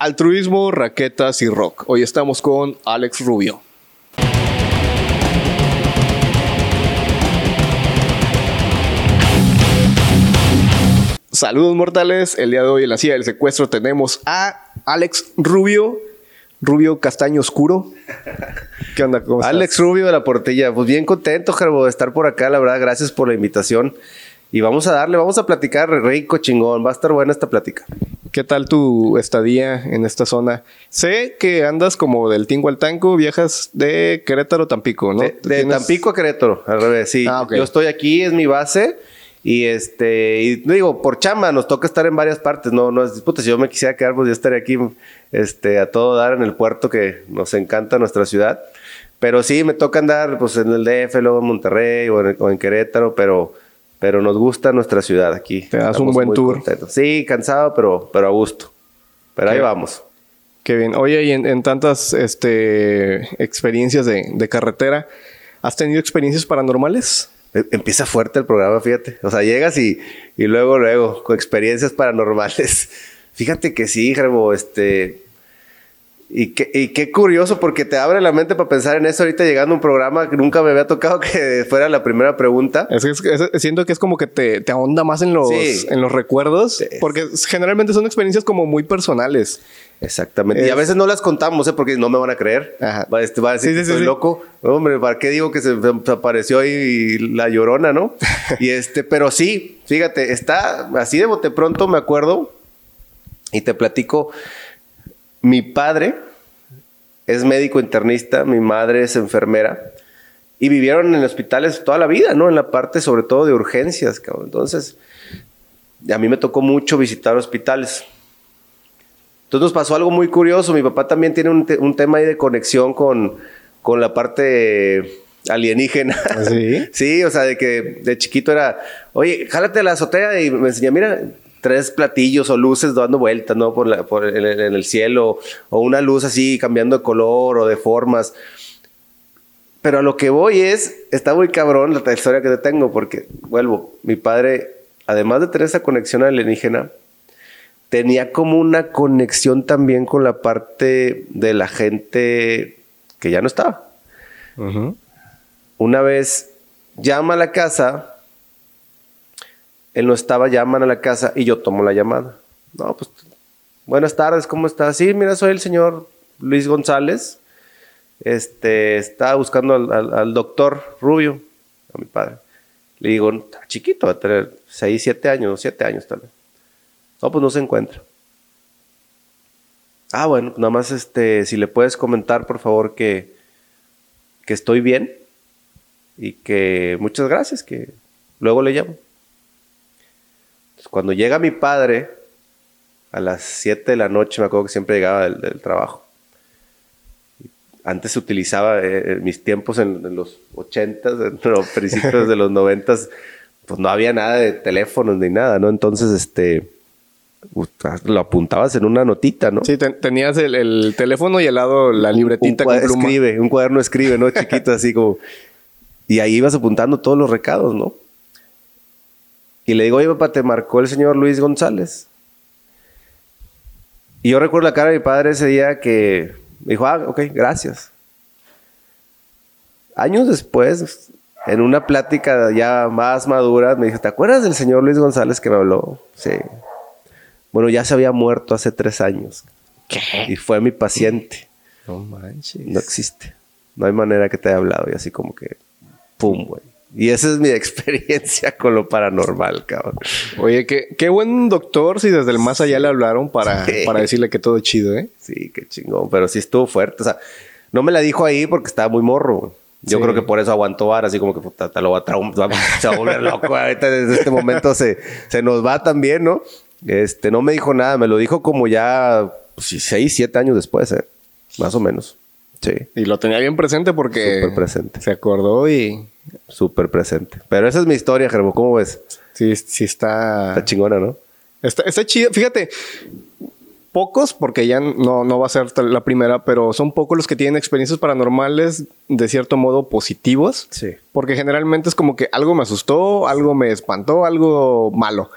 Altruismo, raquetas y rock. Hoy estamos con Alex Rubio. Saludos mortales. El día de hoy en la silla del secuestro tenemos a Alex Rubio. Rubio castaño oscuro. ¿Qué onda? ¿Cómo estás? Alex Rubio de la Portilla. Pues bien contento, Gerbo, de estar por acá. La verdad, gracias por la invitación. Y vamos a darle, vamos a platicar rico, chingón. Va a estar buena esta plática. ¿Qué tal tu estadía en esta zona? Sé que andas como del Tingo al Tanco, viajas de Querétaro a Tampico, ¿no? De, Tampico a Querétaro, al revés, sí. Ah, Yo estoy aquí, es mi base. Y este, y digo, por chamba nos toca estar en varias partes, no, no es disputa. Si yo me quisiera quedar, pues yo estaría aquí este, a todo dar en el puerto que nos encanta nuestra ciudad. Pero sí, me toca andar pues en el DF, luego en Monterrey o en, o en Querétaro, pero pero nos gusta nuestra ciudad aquí. Te das un buen tour. Sí, cansado, pero, pero a gusto. Pero ahí vamos. Qué bien. Oye, y en, tantas este, experiencias de, carretera, ¿has tenido experiencias paranormales? E, empieza fuerte el programa, fíjate. O sea, llegas y, y luego, luego, con experiencias paranormales. Fíjate que sí, Gerbo, este, y qué, curioso, porque te abre la mente para pensar en eso ahorita llegando a un programa que nunca me había tocado que fuera la primera pregunta. Es, siento que es como que te, te ahonda más en los, en los recuerdos, porque generalmente son experiencias como muy personales. Exactamente. Y a veces no las contamos, ¿eh? porque no me van a creer. Va, este, va a decir que estoy loco. Hombre, ¿para qué digo que se, apareció ahí la llorona, no? y este, pero sí, fíjate, está así de bote pronto, me acuerdo, y te platico mi padre es médico internista, mi madre es enfermera y vivieron en hospitales toda la vida, ¿no? En la parte sobre todo de urgencias, cabrón. Entonces, a mí me tocó mucho visitar hospitales. Entonces nos pasó algo muy curioso. Mi papá también tiene un, tema ahí de conexión con, con la parte alienígena. ¿Ah, ¿Sí? sí, o sea, de que de chiquito era, oye, jálate la azotea y me enseña, mira, tres platillos o luces dando vueltas, ¿no? Por, la, por en, el cielo, o una luz así cambiando de color o de formas. Pero a lo que voy es, está muy cabrón la historia que te tengo, porque, vuelvo, mi padre, además de tener esa conexión alienígena, tenía como una conexión también con la parte de la gente que ya no estaba. Una vez llama a la casa él no estaba, llaman a la casa y yo tomo la llamada. No, pues, buenas tardes, ¿cómo estás? Sí, mira, soy el señor Luis González. Este, está buscando al, doctor Rubio, a mi padre. Le digo, está chiquito, va a tener 6, 7 años, 7 años tal vez. No, pues no se encuentra. Ah, bueno, nada más este, si le puedes comentar, por favor, que, que estoy bien y que muchas gracias, que luego le llamo cuando llega mi padre, a las 7 de la noche, me acuerdo que siempre llegaba del, trabajo. Antes se utilizaba, eh, en mis tiempos en, los 80, en los principios de los 90, pues no había nada de teléfonos ni nada, ¿no? Entonces, este, lo apuntabas en una notita, ¿no? Sí, tenías el, teléfono y al lado la libretita un, Escribe, un cuaderno escribe, ¿no? Chiquito, así como... Y ahí ibas apuntando todos los recados, ¿no? Y le digo, oye, papá, te marcó el señor Luis González. Y yo recuerdo la cara de mi padre ese día que me dijo, ah, ok, gracias. Años después, en una plática ya más madura, me dijo, ¿te acuerdas del señor Luis González que me habló? Sí. Bueno, ya se había muerto hace tres años. ¿Qué? Y fue mi paciente. No manches. No existe. No hay manera que te haya hablado. Y así como que, pum, güey. Y esa es mi experiencia con lo paranormal, cabrón. Oye, qué, qué buen doctor si desde el más allá le hablaron para, para decirle que todo es chido, ¿eh? Sí, qué chingón. Pero sí estuvo fuerte. O sea, no me la dijo ahí porque estaba muy morro. Yo creo que por eso aguantó bar, así como que puta, te lo va a, se va a volver loco. Ahorita desde este momento se, se nos va también, ¿no? Este, no me dijo nada, me lo dijo como ya pues, seis, siete años después, ¿eh? Más o menos. Sí. Y lo tenía bien presente porque. Súper presente. Se acordó y súper presente. Pero esa es mi historia, Gerbo. ¿Cómo ves? Sí, sí está... Está chingona, ¿no? Está, está chido. Fíjate, pocos, porque ya no, no va a ser la primera, pero son pocos los que tienen experiencias paranormales de cierto modo positivos. Sí. Porque generalmente es como que algo me asustó, algo me espantó, algo malo.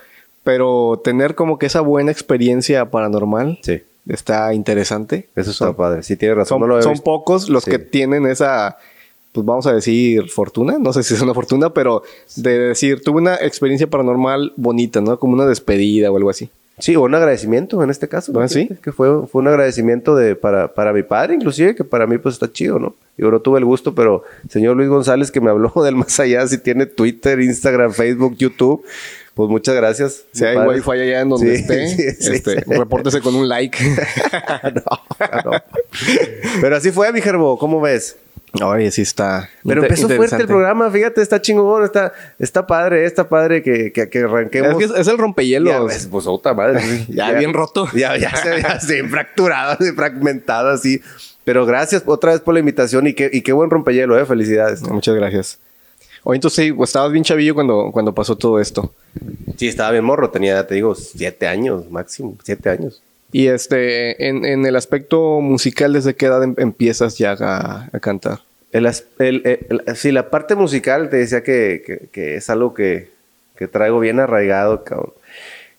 Pero tener como que esa buena experiencia paranormal. Sí. Está interesante. Eso está padre. Sí, tiene razón. Son, son pocos los que tienen esa, pues vamos a decir, fortuna. No sé si es una fortuna, pero de decir, tuve una experiencia paranormal bonita, ¿no? Como una despedida o algo así. Sí, un agradecimiento en este caso. ¿Ah, sí? Que fue, fue un agradecimiento de, para, para mi padre, inclusive, que para mí pues está chido, ¿no? Yo no tuve el gusto, pero señor Luis González que me habló del más allá, si tiene Twitter, Instagram, Facebook, YouTube, pues muchas gracias. Si hay wifi allá en donde esté, este, repórtese con un like. no, no. Pero así fue, mi gerbo, ¿cómo ves? Oye, sí está. Pero empezó fuerte el programa, fíjate, está chingón, está, está padre, está padre que, que, que arranquemos. Es, el rompehielos. Ya, pues otra madre. ya, bien roto. Ya, ya se ve fracturado, fragmentado así. Pero gracias otra vez por la invitación y qué, y qué buen rompehielo, eh. Felicidades. Muchas gracias. Oye, entonces sí, estabas bien chavillo cuando, cuando pasó todo esto. Sí, estaba bien morro, tenía, te digo, siete años máximo, siete años. Y este, en, en el aspecto musical, ¿desde qué edad em, empiezas ya a, a cantar? El, el, sí, la parte musical te decía que, que, es algo que, que, traigo bien arraigado, cabrón.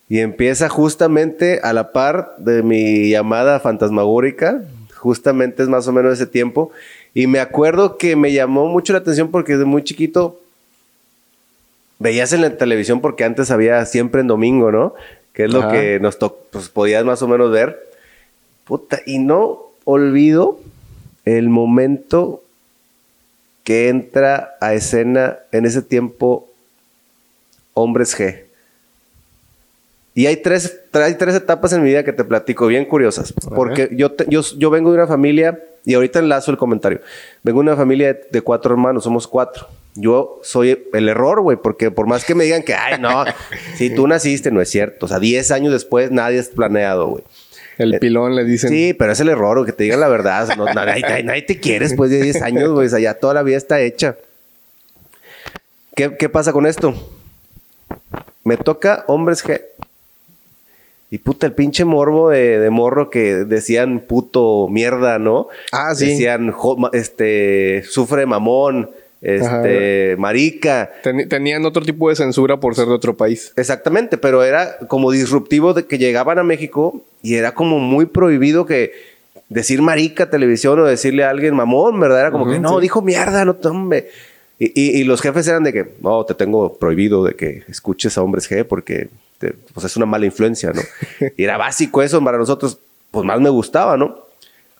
Y empieza justamente a la par de mi llamada fantasmagórica, justamente es más o menos ese tiempo. Y me acuerdo que me llamó mucho la atención porque desde muy chiquito veías en la televisión porque antes había siempre en domingo, ¿no? Que es lo que nos pues, podías más o menos ver. Puta, y no olvido el momento que entra a escena en ese tiempo Hombres G. Y hay tres, hay tres etapas en mi vida que te platico, bien curiosas. Porque yo, yo, yo vengo de una familia, y ahorita enlazo el comentario. Vengo de una familia de cuatro hermanos, somos cuatro. Yo soy el error, güey, porque por más que me digan que, ay, no, si tú naciste, no es cierto. O sea, 10 años después nadie es planeado, güey. El eh, pilón le dicen. Sí, pero es el error, que te digan la verdad. nadie, te quiere después de 10 años, güey. O sea, ya toda la vida está hecha. ¿Qué, qué pasa con esto? Me toca hombres que. Y puta, el pinche morbo de, de, morro que decían puto mierda, ¿no? Ah, sí. Decían, este, sufre mamón este, marica. tenían otro tipo de censura por ser de otro país. Exactamente, pero era como disruptivo de que llegaban a México y era como muy prohibido que decir marica televisión o decirle a alguien mamón, ¿verdad? Era como que no, dijo mierda, no tome. Y, y, los jefes eran de que, no, te tengo prohibido de que escuches a hombres G porque pues es una mala influencia, ¿no? y era básico eso para nosotros, pues más me gustaba, ¿no?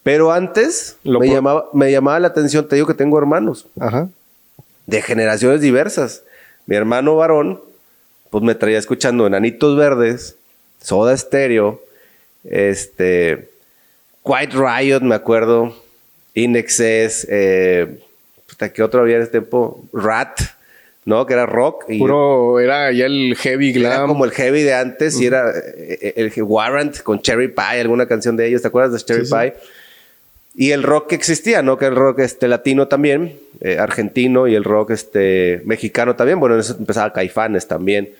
Pero antes me, llamaba, me llamaba la atención, te digo que tengo hermanos. Ajá de generaciones diversas. Mi hermano varón, pues me traía escuchando Enanitos Verdes, Soda Stereo, este, White Riot, me acuerdo, Inexcess, eh, ¿qué otro había en ese tiempo? Rat, ¿no? Que era rock. Y Puro, era ya el heavy glam. Era como el heavy de antes y era eh, eh, el, Warrant con Cherry Pie, alguna canción de ellos, ¿te acuerdas de Cherry Pie? Y el rock que existía, ¿no? Que el rock este, latino también, eh, argentino y el rock este, mexicano también. Bueno, en eso empezaba Caifanes también.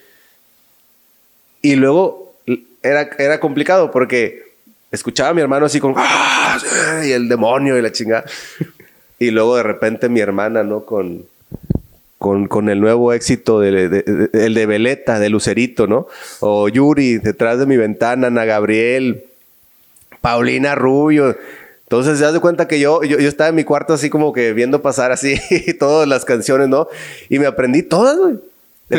Y luego era, era complicado porque escuchaba a mi hermano así con... ¡Ah! Y el demonio y la chingada. y luego de repente mi hermana, ¿no? Con, con, con el nuevo éxito de, de, el de Veleta, de Lucerito, ¿no? O Yuri, detrás de mi ventana, Ana Gabriel, Paulina Rubio. Entonces, se das de cuenta que yo, yo, estaba en mi cuarto así como que viendo pasar así todas las canciones, ¿no? Y me aprendí todas, güey.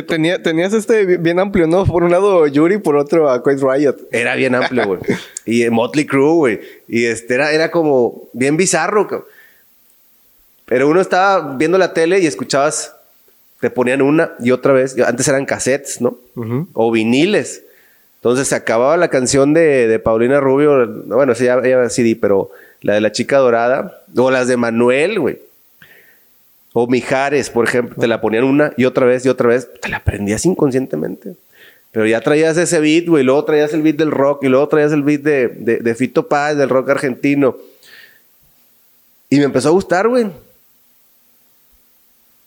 Tenía, tenías este bien amplio, ¿no? Por un lado Yuri, por otro a Quiet Riot. Era bien amplio, güey. y Motley Crue, güey. Y este era, era como bien bizarro, Pero uno estaba viendo la tele y escuchabas, te ponían una y otra vez. Antes eran cassettes, ¿no? O viniles. Entonces se acababa la canción de, de Paulina Rubio. Bueno, sí, ya, ya CD, pero la de la chica dorada, o las de Manuel, güey. O Mijares, por ejemplo, te la ponían una y otra vez y otra vez, te la aprendías inconscientemente. Pero ya traías ese beat, güey, luego traías el beat del rock y luego traías el beat de, de, Fito Paz, del rock argentino. Y me empezó a gustar, güey.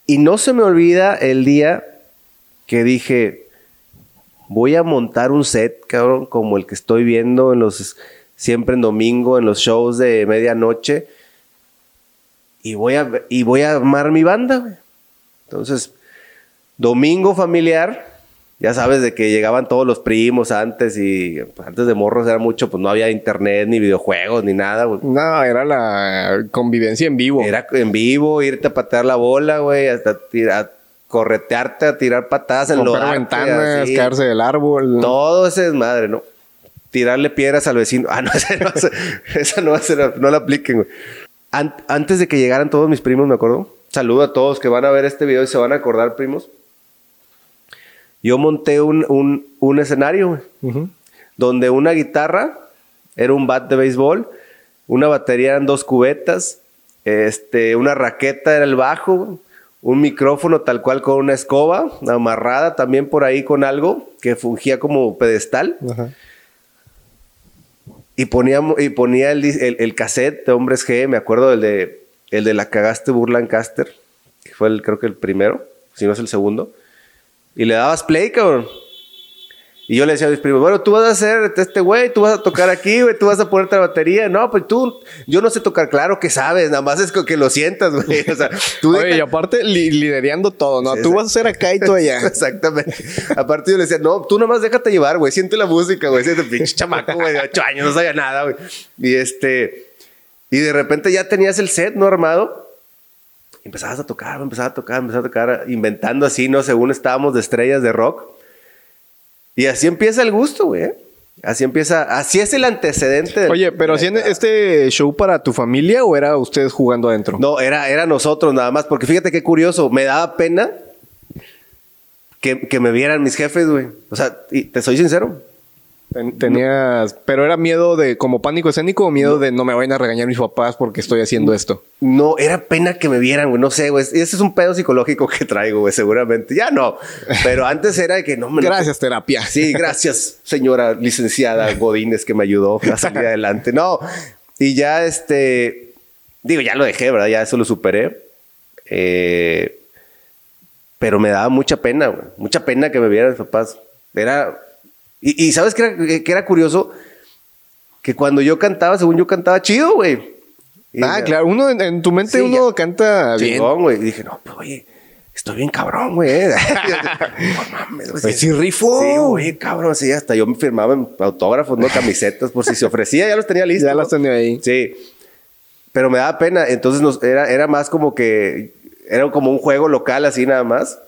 Y no se me olvida el día que dije, voy a montar un set, cabrón, como el que estoy viendo en los siempre en domingo en los shows de medianoche. Y voy a, y voy a armar mi banda, Entonces, domingo familiar, ya sabes, de que llegaban todos los primos antes y pues, antes de morros era mucho, pues no había internet, ni videojuegos, ni nada, güey. No, era la convivencia en vivo. Era en vivo, irte a patear la bola, güey, hasta tirar, corretearte, a tirar patadas en los ventanas, caerse del árbol. Todo ese desmadre, ¿no? Tirarle piedras al vecino. Ah, no, esa no, esa no, ser, no la apliquen, güey. antes de que llegaran todos mis primos, me acuerdo. Saludo a todos que van a ver este video y se van a acordar, primos yo monté un, escenario, donde una guitarra era un bat de béisbol, una batería eran dos cubetas, este, una raqueta era el bajo, un micrófono tal cual con una escoba, amarrada también por ahí con algo que fungía como pedestal. Y ponía, y ponía el, cassette de Hombres G, me acuerdo del de, el de La Cagaste Burlancaster, que fue el, creo que el primero, si no es el segundo. Y le dabas play, cabrón. Y yo le decía a mis primos, bueno, tú vas a hacer este güey, tú vas a tocar aquí, güey, tú vas a ponerte la batería. No, pues tú, yo no sé tocar, claro que sabes, nada más es que lo sientas, güey. O sea, tú. Oye, y aparte liderando todo, ¿no? tú vas a hacer acá y tú allá. Exactamente. aparte yo le decía, no, tú nomás déjate llevar, güey, siente la música, güey, siente pinche chamaco, güey, de ocho años, no sabía nada, güey. Y este, y de repente ya tenías el set, ¿no? Armado empezabas a tocar, empezaba a tocar, empezaba a tocar, inventando así, ¿no? Según estábamos de estrellas de rock. Y así empieza el gusto, güey. ¿eh? Así empieza, así es el antecedente. Oye, pero ¿hacían este show para tu familia o era ustedes jugando adentro? No, era, era nosotros nada más, porque fíjate qué curioso, me daba pena que, que me vieran mis jefes, güey. O sea, y te soy sincero, Tenías, pero era miedo de como pánico escénico o miedo de no me vayan a regañar mis papás porque estoy haciendo esto. No, era pena que me vieran, güey, no sé, güey, ese es un pedo psicológico que traigo, güey, seguramente. Ya no, pero antes era de que no me Gracias, terapia. Sí, gracias, señora licenciada Godínez que me ayudó a salir adelante. No, y ya este digo, ya lo dejé, ¿verdad? Ya eso lo superé. Eh, pero me daba mucha pena, güey, mucha pena que me vieran mis papás. Era y, ¿sabes qué era, era, curioso? Que cuando yo cantaba, según yo cantaba chido, güey. Ah, claro. Uno en, tu mente uno canta bien. güey. Y dije, no, pues oye, estoy bien cabrón, güey. no mames, güey. Pues sí, rifo. Sí, güey, cabrón. Sí, hasta yo me firmaba en autógrafos, no camisetas, por si se ofrecía, ya los tenía listos. Ya los tenía ahí. Sí. Pero me daba pena. Entonces nos, era, era más como que. Era como un juego local, así nada más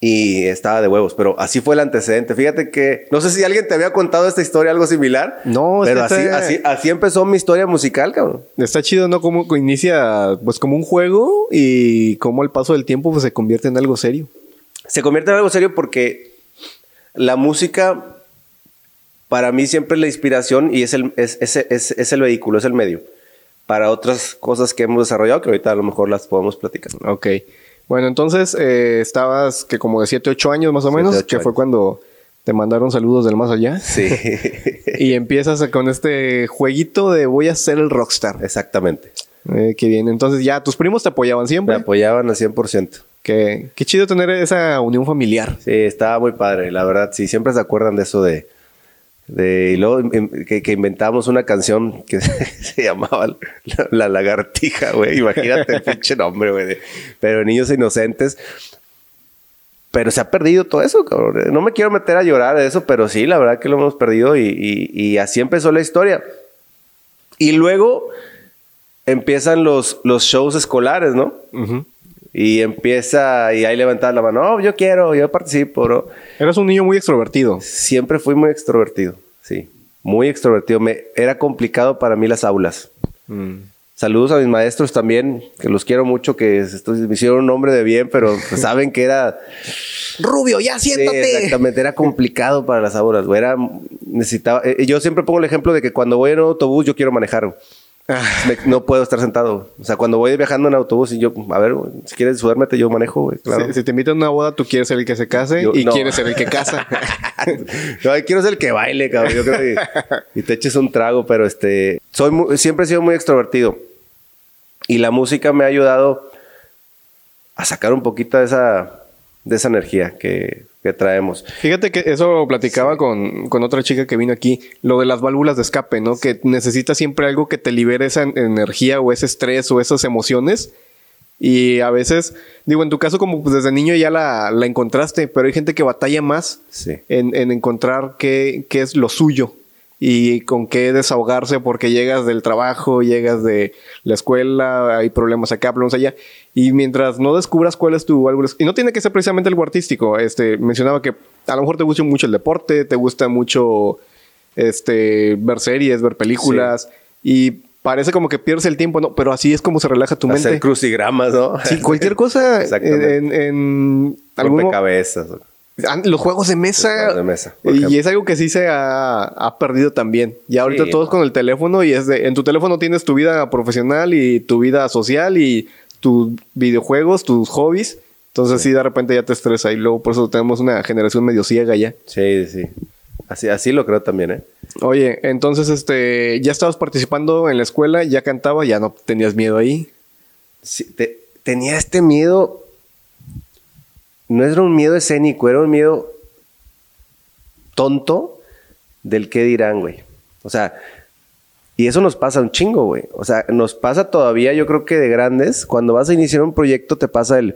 y estaba de huevos, pero así fue el antecedente. Fíjate que no sé si alguien te había contado esta historia, algo similar. No, pero así, así, así, empezó mi historia musical, cabrón. Está chido, ¿no? Como inicia, pues como un juego y cómo el paso del tiempo pues, se convierte en algo serio. Se convierte en algo serio porque la música, para mí siempre es la inspiración y es el, es, es, es el vehículo, es el medio para otras cosas que hemos desarrollado que ahorita a lo mejor las podemos platicar. Ok. Bueno, entonces eh, estabas que como de 7, 8 años más o menos, que fue cuando te mandaron saludos del más allá. Sí. y empiezas con este jueguito de voy a ser el rockstar. Exactamente. Eh, qué bien. Entonces ya, tus primos te apoyaban siempre. Me apoyaban al 100%. Qué, qué chido tener esa unión familiar. Sí, estaba muy padre, la verdad. Sí, siempre se acuerdan de eso de de, y luego que, inventamos una canción que se llamaba La, Lagartija, güey. Imagínate el pinche nombre, güey. Pero Niños Inocentes. Pero se ha perdido todo eso, cabrón. No me quiero meter a llorar de eso, pero sí, la verdad que lo hemos perdido y, así empezó la historia. Y luego empiezan los, los shows escolares, ¿no? Y empieza, y ahí levantar la mano, oh, yo quiero, yo participo, bro. Eras un niño muy extrovertido. Siempre fui muy extrovertido, sí. Muy extrovertido. Me, era complicado para mí las aulas. Mm. Saludos a mis maestros también, que los quiero mucho, que me hicieron un nombre de bien, pero pues saben que era... Rubio, ya siéntate. Sí, exactamente, era complicado para las aulas, Era, necesitaba... Eh, yo siempre pongo el ejemplo de que cuando voy en un autobús yo quiero manejar no puedo estar sentado. O sea, cuando voy viajando en autobús y yo, a ver, si quieres duérmete, yo manejo, güey. Claro. Si, te invitan a una boda, tú quieres ser el que se case y quieres ser el que casa. no, quiero ser el que baile, cabrón. Yo creo y te eches un trago, pero este, soy siempre he sido muy extrovertido. Y la música me ha ayudado a sacar un poquito de esa, de esa energía que, traemos. Fíjate que eso platicaba con, otra chica que vino aquí, lo de las válvulas de escape, ¿no? Que necesitas siempre algo que te libere esa energía o ese estrés o esas emociones Y a veces, digo, en tu caso como pues, desde niño ya la, encontraste, pero hay gente que batalla más en, en, encontrar qué, qué es lo suyo y con qué desahogarse porque llegas del trabajo, llegas de la escuela, hay problemas acá, problemas allá. Y mientras no descubras cuál es tu algo, y no tiene que ser precisamente algo artístico, este, mencionaba que a lo mejor te gusta mucho el deporte, te gusta mucho este, ver series, ver películas, y parece como que pierdes el tiempo, ¿no? Pero así es como se relaja tu mente. Hacer crucigramas, ¿no? Sí, cualquier cosa en, en algún... cabezas. Los juegos de mesa. de mesa y es algo que sí se ha, perdido también. Ya ahorita todos con el teléfono y es de, en tu teléfono tienes tu vida profesional y tu vida social y tus videojuegos, tus hobbies. Entonces sí. de repente ya te estresa y luego por eso tenemos una generación medio ciega ya. Sí, sí. Así, así lo creo también, ¿eh? Oye, entonces este, ya estabas participando en la escuela, ya cantaba, ya no tenías miedo ahí. Sí, tenía este miedo no era un miedo escénico, era un miedo tonto del qué dirán, güey. O sea, y eso nos pasa un chingo, güey. O sea, nos pasa todavía, yo creo que de grandes, cuando vas a iniciar un proyecto te pasa el,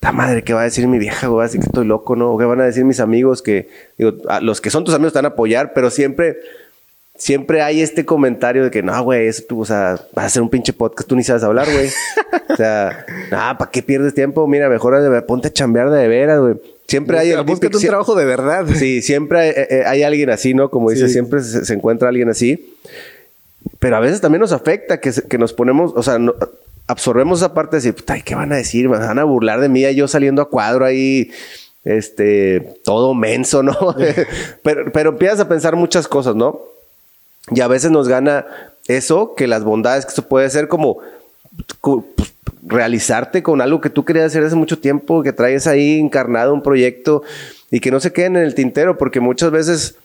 la madre, ¿qué va a decir mi vieja? ¿Va a decir que estoy loco, no? ¿O qué van a decir mis amigos? Que, digo, los que son tus amigos te van a apoyar, pero siempre siempre hay este comentario de que no, güey, eso tú, o sea, vas a hacer un pinche podcast, tú ni sabes hablar, güey. o sea, ah, ¿para qué pierdes tiempo? Mira, mejor ponte a chambear de veras, güey. Siempre hay. Búscate un trabajo de verdad. Sí, siempre hay, eh, eh, alguien así, ¿no? Como dice, siempre se, encuentra alguien así. Pero a veces también nos afecta que, que nos ponemos, o sea, absorbemos esa parte de decir, puta, ¿qué van a decir? van a burlar de mí, yo saliendo a cuadro ahí, este, todo menso, ¿no? pero, pero empiezas a pensar muchas cosas, ¿no? Y a veces nos gana eso, que las bondades que eso puede ser como pues, realizarte con algo que tú querías hacer hace mucho tiempo, que traes ahí encarnado un proyecto y que no se queden en el tintero, porque muchas veces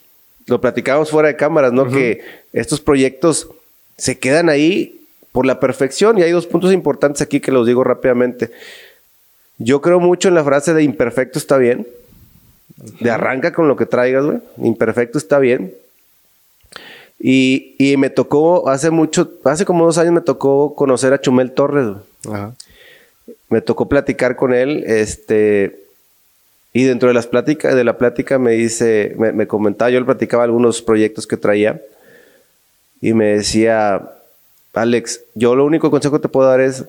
lo platicamos fuera de cámaras, ¿no? Que estos proyectos se quedan ahí por la perfección. Y hay dos puntos importantes aquí que los digo rápidamente. Yo creo mucho en la frase de imperfecto está bien, de arranca con lo que traigas, güey, imperfecto está bien, y, y, me tocó hace mucho, hace como dos años me tocó conocer a Chumel Torres. Me tocó platicar con él, este, y dentro de las pláticas, de la plática me dice, me, me, comentaba, yo le platicaba algunos proyectos que traía, y me decía, Alex, yo lo único consejo que te puedo dar es,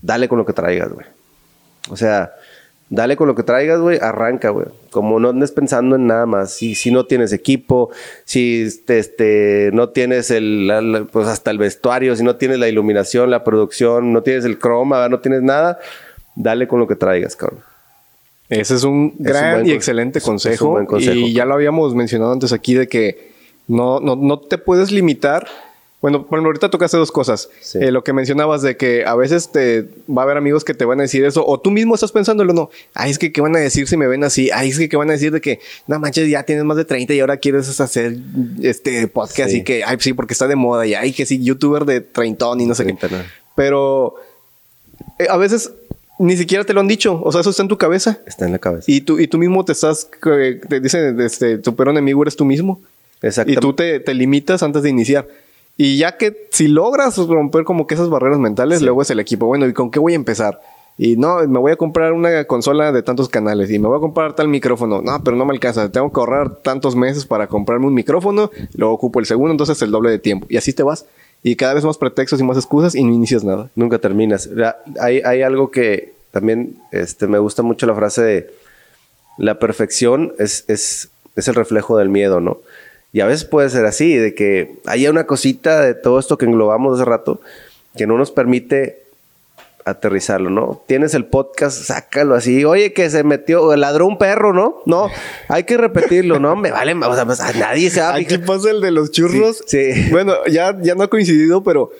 dale con lo que traigas, güey. O sea, dale con lo que traigas, güey, arranca, güey. Como no andes pensando en nada más. Si, si no tienes equipo, si este, este no tienes el, pues hasta el vestuario, si no tienes la iluminación, la producción, no tienes el croma, no tienes nada, dale con lo que traigas, cabrón. Ese es un gran y excelente consejo, consejo. Y ya lo habíamos mencionado antes aquí de que no, no, no te puedes limitar bueno, bueno, ahorita tocaste dos cosas. Eh, lo que mencionabas de que a veces te va a haber amigos que te van a decir eso, o tú mismo estás pensándolo, no. Ay, es que qué van a decir si me ven así. Ay, es que qué van a decir de que, no manches, ya tienes más de 30 y ahora quieres hacer este podcast y que, ay, sí, porque está de moda y ay, que sí, youtuber de treintón y no sé qué. Pero eh, a veces ni siquiera te lo han dicho. O sea, eso está en tu cabeza. Está en la cabeza. Y tú, y tú mismo te estás, te dicen, este, tu peor enemigo eres tú mismo. Exacto. Y tú te, te limitas antes de iniciar. Y ya que si logras romper como que esas barreras mentales, luego es el equipo. Bueno, ¿y con qué voy a empezar? Y no, me voy a comprar una consola de tantos canales y me voy a comprar tal micrófono. No, pero no me alcanza. Tengo que ahorrar tantos meses para comprarme un micrófono. Luego ocupo el segundo, entonces el doble de tiempo. Y así te vas. Y cada vez más pretextos y más excusas y no inicias nada. Nunca terminas. Hay, hay algo que también este, me gusta mucho la frase de la perfección es, es, es el reflejo del miedo, ¿no? Y a veces puede ser así, de que haya una cosita de todo esto que englobamos hace rato que no nos permite aterrizarlo, ¿no? Tienes el podcast, sácalo así. Oye, que se metió, ladró un perro, ¿no? No, hay que repetirlo, ¿no? Me vale, o sea, pues, a nadie se va Aquí pasa el de los churros. sí. Bueno, ya, ya no ha coincidido, pero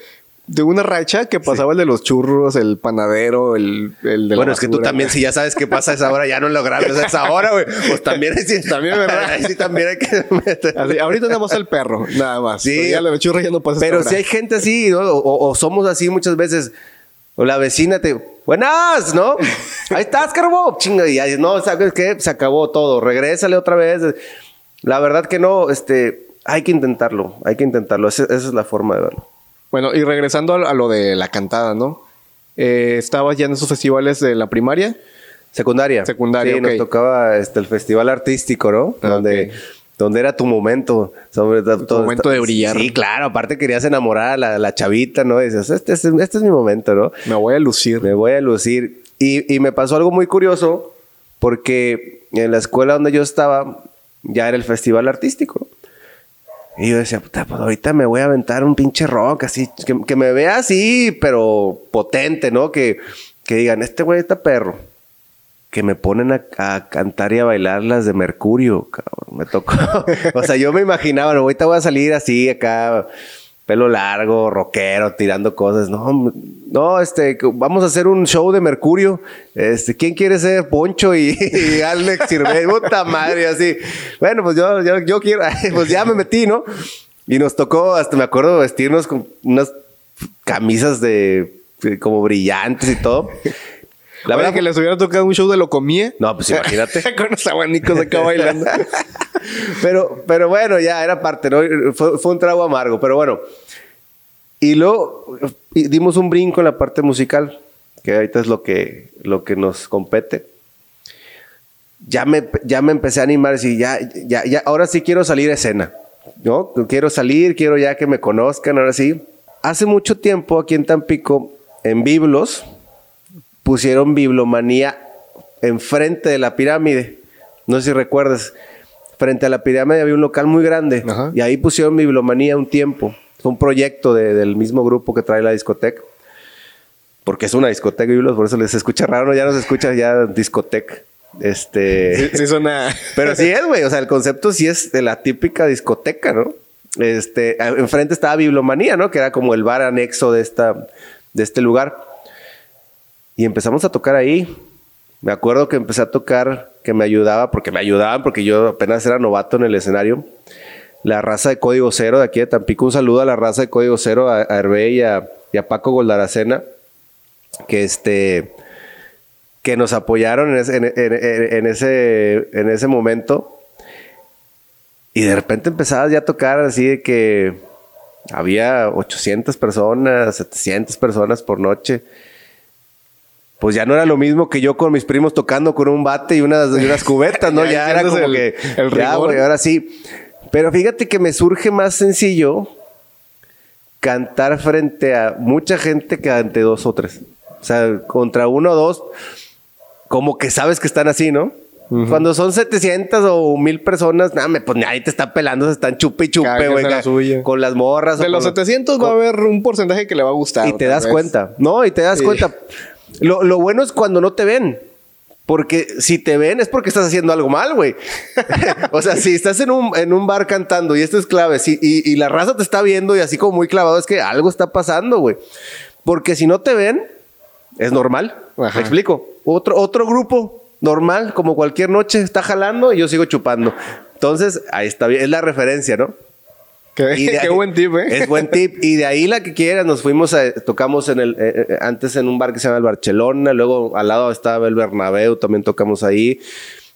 de una racha que pasaba el de los churros, el panadero, el, el de Bueno, es que tú también, si ya sabes qué pasa a esa hora, ya no lo grabes a esa hora, güey. Pues también, sí, también, ¿verdad? sí, también hay que meter. ahorita tenemos el perro, nada más. Sí. Pero ya los churros ya no pasa Pero si hay gente así, ¿no? o, somos así muchas veces, o la vecina te, buenas, ¿no? Ahí estás, carbo. Chinga, y ahí, no, ¿sabes qué? Se acabó todo, regrésale otra vez. La verdad que no, este, hay que intentarlo, hay que intentarlo. esa es la forma de verlo. Bueno, y regresando a, lo de la cantada, ¿no? eh, ¿estabas ya en esos festivales de la primaria? Secundaria. Secundaria, Sí, nos tocaba este, el festival artístico, ¿no? Ah, donde, donde era tu momento. Sobre, tu momento de brillar. Sí, claro. Aparte querías enamorar a la, chavita, ¿no? Y dices, este es, este es mi momento, ¿no? Me voy a lucir. Me voy a lucir. Y, y me pasó algo muy curioso porque en la escuela donde yo estaba ya era el festival artístico. Y yo decía, puta, pues ahorita me voy a aventar un pinche rock así, que, me vea así, pero potente, ¿no? Que, que digan, este güey está perro que me ponen a, cantar y a bailar las de Mercurio, cabrón. Me tocó. o sea, yo me imaginaba, ahorita voy a salir así acá, pelo largo, rockero, tirando cosas. No, no, este, vamos a hacer un show de Mercurio. Este, ¿quién quiere ser Poncho y, Alex Sirve? Puta madre, así. Bueno, pues yo, yo, yo quiero, pues ya me metí, ¿no? Y nos tocó, hasta me acuerdo, vestirnos con unas camisas de como brillantes y todo. La verdad que les hubiera tocado un show de lo comía. No, pues imagínate. Con los abanicos acá bailando. pero, pero bueno, ya era parte, ¿no? Fue, un trago amargo, pero bueno. Y luego dimos un brinco en la parte musical, que ahorita es lo que, lo que nos compete. Ya me, ya me empecé a animar y ya, ya, ya, ahora sí quiero salir a escena. ¿no? Quiero salir, quiero ya que me conozcan, ahora sí. Hace mucho tiempo aquí en Tampico, en Biblos, pusieron Biblomanía enfrente de la pirámide. No sé si recuerdas. Frente a la pirámide había un local muy grande y ahí pusieron Biblomanía un tiempo. Fue un proyecto del mismo grupo que trae la discoteca. Porque es una discoteca, Biblos, por eso les escucha raro, ya no se escucha ya discoteca. Este. Sí, suena. Pero sí es, güey. O sea, el concepto sí es de la típica discoteca, ¿no? Este, enfrente estaba Biblomanía, ¿no? Que era como el bar anexo de esta, de este lugar. Y empezamos a tocar ahí. Me acuerdo que empecé a tocar, que me ayudaba, porque me ayudaban, porque yo apenas era novato en el escenario. La raza de Código Cero de aquí de Tampico. Un saludo a la raza de Código Cero, a, Hervé y a, Paco Goldaracena, que este que nos apoyaron en ese, en, ese, en ese momento. Y de repente empezabas ya a tocar así de que había 800 personas, 700 personas por noche pues ya no era lo mismo que yo con mis primos tocando con un bate y unas, unas cubetas, ¿no? ya, era como que. El ya, ahora sí. Pero fíjate que me surge más sencillo cantar frente a mucha gente que ante dos o tres. O sea, contra uno o dos, como que sabes que están así, ¿no? Cuando son 700 o 1000 personas, nada, pues nadie te está pelando, se están chupe y chupe, güey. Con las morras. De los 700 va a haber un porcentaje que le va a gustar. Y te das cuenta. No, y te das cuenta. Lo, bueno es cuando no te ven. Porque si te ven es porque estás haciendo algo mal, güey. o sea, si estás en un, en un bar cantando y esto es clave, y, la raza te está viendo y así como muy clavado, es que algo está pasando, güey. Porque si no te ven, es normal. Me explico. Otro, otro grupo normal, como cualquier noche, está jalando y yo sigo chupando. Entonces, ahí está bien. Es la referencia, ¿no? Qué, buen tip, ¿eh? Es buen tip. Y de ahí la que quieras, nos fuimos a, tocamos en el, eh, eh, antes en un bar que se llama el Barcelona, luego al lado estaba el Bernabéu, también tocamos ahí.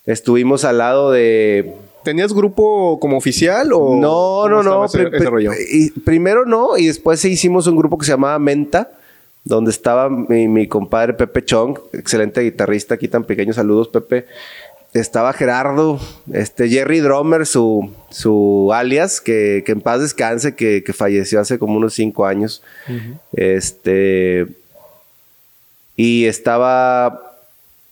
Estuvimos al lado de... ¿Tenías grupo como oficial o...? No, no, no. y, primero no, y después hicimos un grupo que se llamaba Menta, donde estaba mi, mi compadre Pepe Chong, excelente guitarrista aquí tan pequeño. Saludos, Pepe estaba Gerardo, este Jerry Drummer, su, su alias, que, en paz descanse, que, falleció hace como unos cinco años. Este. Y estaba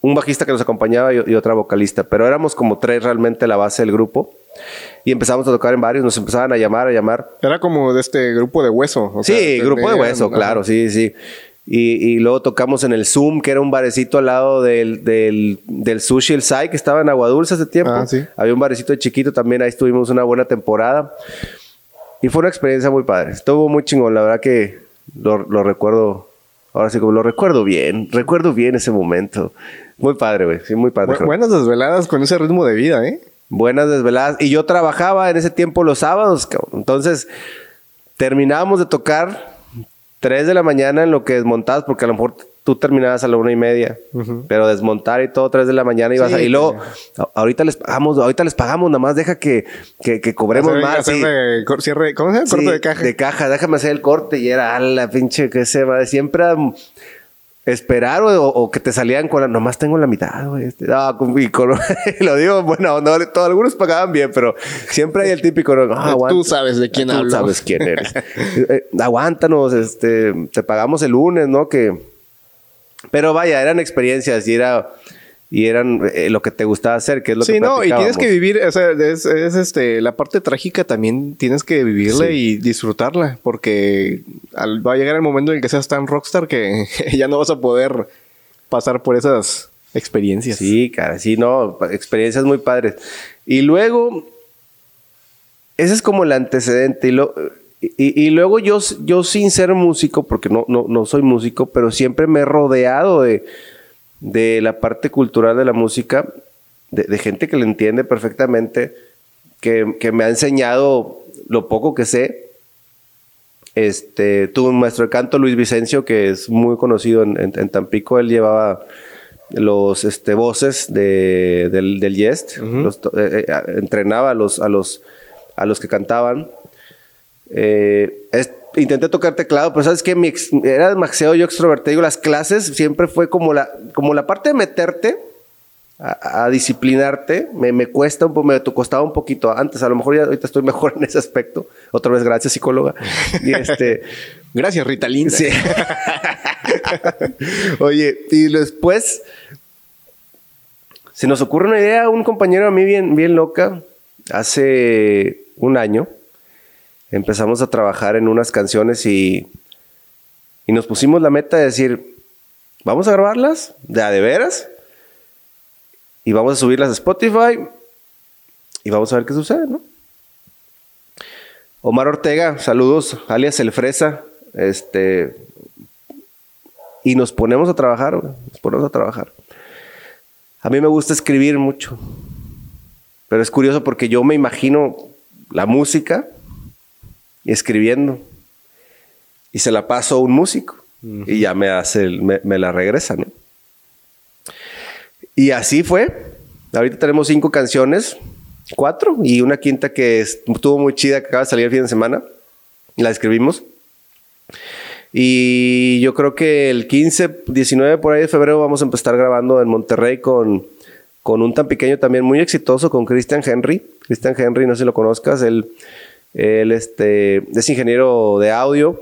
un bajista que nos acompañaba y, otra vocalista, pero éramos como tres realmente la base del grupo. Y empezamos a tocar en varios, nos empezaban a llamar, a llamar. Era como de este grupo de hueso. sí, grupo de hueso, claro, sí, sí. Y, luego tocamos en el Zoom, que era un barecito al lado del, del, del Sushi El Sai, que estaba en Agua Dulce hace tiempo. Ah, Había un barecito de chiquito también, ahí estuvimos una buena temporada. Y fue una experiencia muy padre. Estuvo muy chingón, la verdad que lo, recuerdo, ahora sí como lo recuerdo bien, recuerdo bien ese momento. Muy padre, güey, sí, muy padre. buenas desveladas con ese ritmo de vida, ¿eh? Buenas desveladas. Y yo trabajaba en ese tiempo los sábados, Entonces, terminábamos de tocar 3 de la mañana en lo que desmontabas, porque a lo mejor tú terminabas a la una y media, pero desmontar y todo 3 de la mañana ibas a, y luego ahorita les pagamos, ahorita les pagamos, nada más deja que, que, cobremos más. cierre, ¿Cómo se llama? corte de caja. De caja, déjame hacer el corte y era a la pinche que se va, siempre esperar o, que te salían con la, nomás tengo la mitad, güey. Este, y lo digo, bueno, no, algunos pagaban bien, pero siempre hay el típico, ah, tú sabes de quién hablo. Tú sabes quién eres. Eh, eh, aguántanos, este, te pagamos el lunes, ¿no? Que, pero vaya, eran experiencias y era y eran eh, lo que te gustaba hacer, que es lo que Sí, no, y tienes que vivir, o sea, es, este, la parte trágica también tienes que vivirla y disfrutarla, porque va a llegar el momento en que seas tan rockstar que ya no vas a poder pasar por esas experiencias. Sí, cara, sí, no, experiencias muy padres. Y luego, ese es como el antecedente. Y, lo, y, luego yo, yo sin ser músico, porque no, no, no soy músico, pero siempre me he rodeado de de la parte cultural de la música, de, gente que le entiende perfectamente, que, me ha enseñado lo poco que sé. Este, tuve un maestro de canto, Luis Vicencio, que es muy conocido en, Tampico. Él llevaba los este, voces de, del, del Jest, eh, eh, entrenaba a los, a, los, a los que cantaban. Eh, intenté tocar teclado, pero sabes que mi era demasiado yo extrovertido. Las clases siempre fue como la, como la parte de meterte a, disciplinarte. Me, me, cuesta un poco, me costaba un poquito antes. A lo mejor ya ahorita estoy mejor en ese aspecto. Otra vez, gracias, psicóloga. Y este. gracias, Rita Linda. Sí. Oye, y después se nos ocurre una idea, un compañero a mí bien, bien loca, hace un año empezamos a trabajar en unas canciones y, y nos pusimos la meta de decir, vamos a grabarlas, de a de veras, y vamos a subirlas a Spotify y vamos a ver qué sucede, ¿no? Omar Ortega, saludos, alias El Fresa, este, y nos ponemos a trabajar, nos ponemos a trabajar. A mí me gusta escribir mucho, pero es curioso porque yo me imagino la música y escribiendo. Y se la paso a un músico. Y ya me hace, me, la regresa, ¿no? Y así fue. Ahorita tenemos cinco canciones, cuatro, y una quinta que estuvo muy chida, que acaba de salir el fin de semana. La escribimos. Y yo creo que el 15, 19 por ahí de febrero vamos a empezar grabando en Monterrey con, con un tan pequeño también muy exitoso, con Christian Henry. Christian Henry, no sé si lo conozcas, él él este, es ingeniero de audio,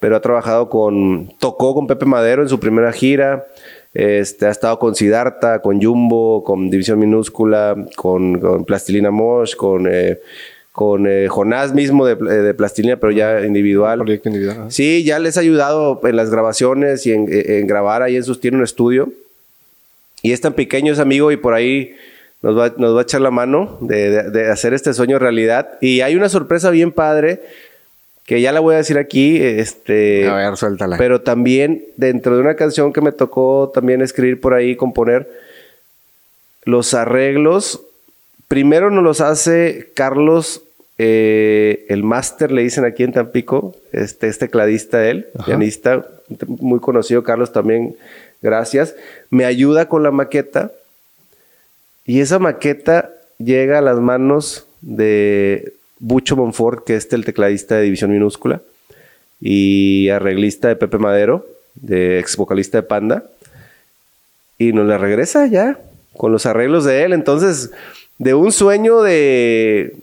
pero ha trabajado con, tocó con Pepe Madero en su primera gira, este, ha estado con Sidarta, con Jumbo, con División Minúscula, con, Plastilina Mosh, con, eh, con eh, Jonás mismo de, de, Plastilina, pero ya individual. Proyecto individual. Sí, ya les ha ayudado en las grabaciones y en, grabar ahí en sus, tiene un estudio. Y es tan pequeño, es amigo, y por ahí nos va, nos va a echar la mano de, hacer este sueño realidad. Y hay una sorpresa bien padre que ya la voy a decir aquí. Este, a ver, suéltala. Pero también dentro de una canción que me tocó también escribir por ahí, componer, los arreglos, primero nos los hace Carlos, eh, el máster, le dicen aquí en Tampico, este, este tecladista él, pianista, muy conocido, Carlos también, gracias. Me ayuda con la maqueta y esa maqueta llega a las manos de Bucho Monfort, que es el tecladista de División Minúscula, y arreglista de Pepe Madero, de ex vocalista de Panda, y nos la regresa ya, con los arreglos de él. Entonces, de un sueño de,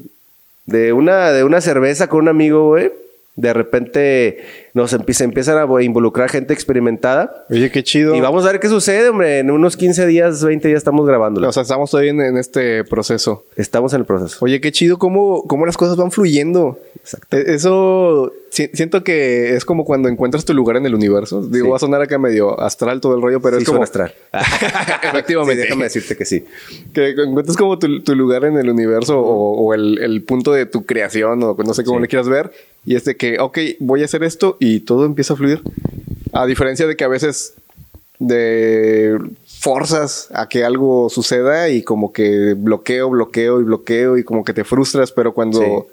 de, una, de una cerveza con un amigo, güey, de repente nos empieza, empiezan a involucrar gente experimentada. Oye, qué chido. Y vamos a ver qué sucede, hombre. En unos 15 días, 20 días estamos grabando. O sea, estamos todavía en, este proceso. Estamos en el proceso. Oye, qué chido cómo, cómo las cosas van fluyendo. Exacto. E, eso siento que es como cuando encuentras tu lugar en el universo. Digo, va a sonar acá medio astral todo el rollo, pero es como astral. Efectivamente. déjame decirte que sí. Que encuentras como tu, lugar en el universo o, el, punto de tu creación o no sé cómo le quieras ver. Y es de que, ok, voy a hacer esto y todo empieza a fluir. A diferencia de que a veces de forzas a que algo suceda y como que bloqueo, bloqueo y bloqueo y como que te frustras, pero cuando,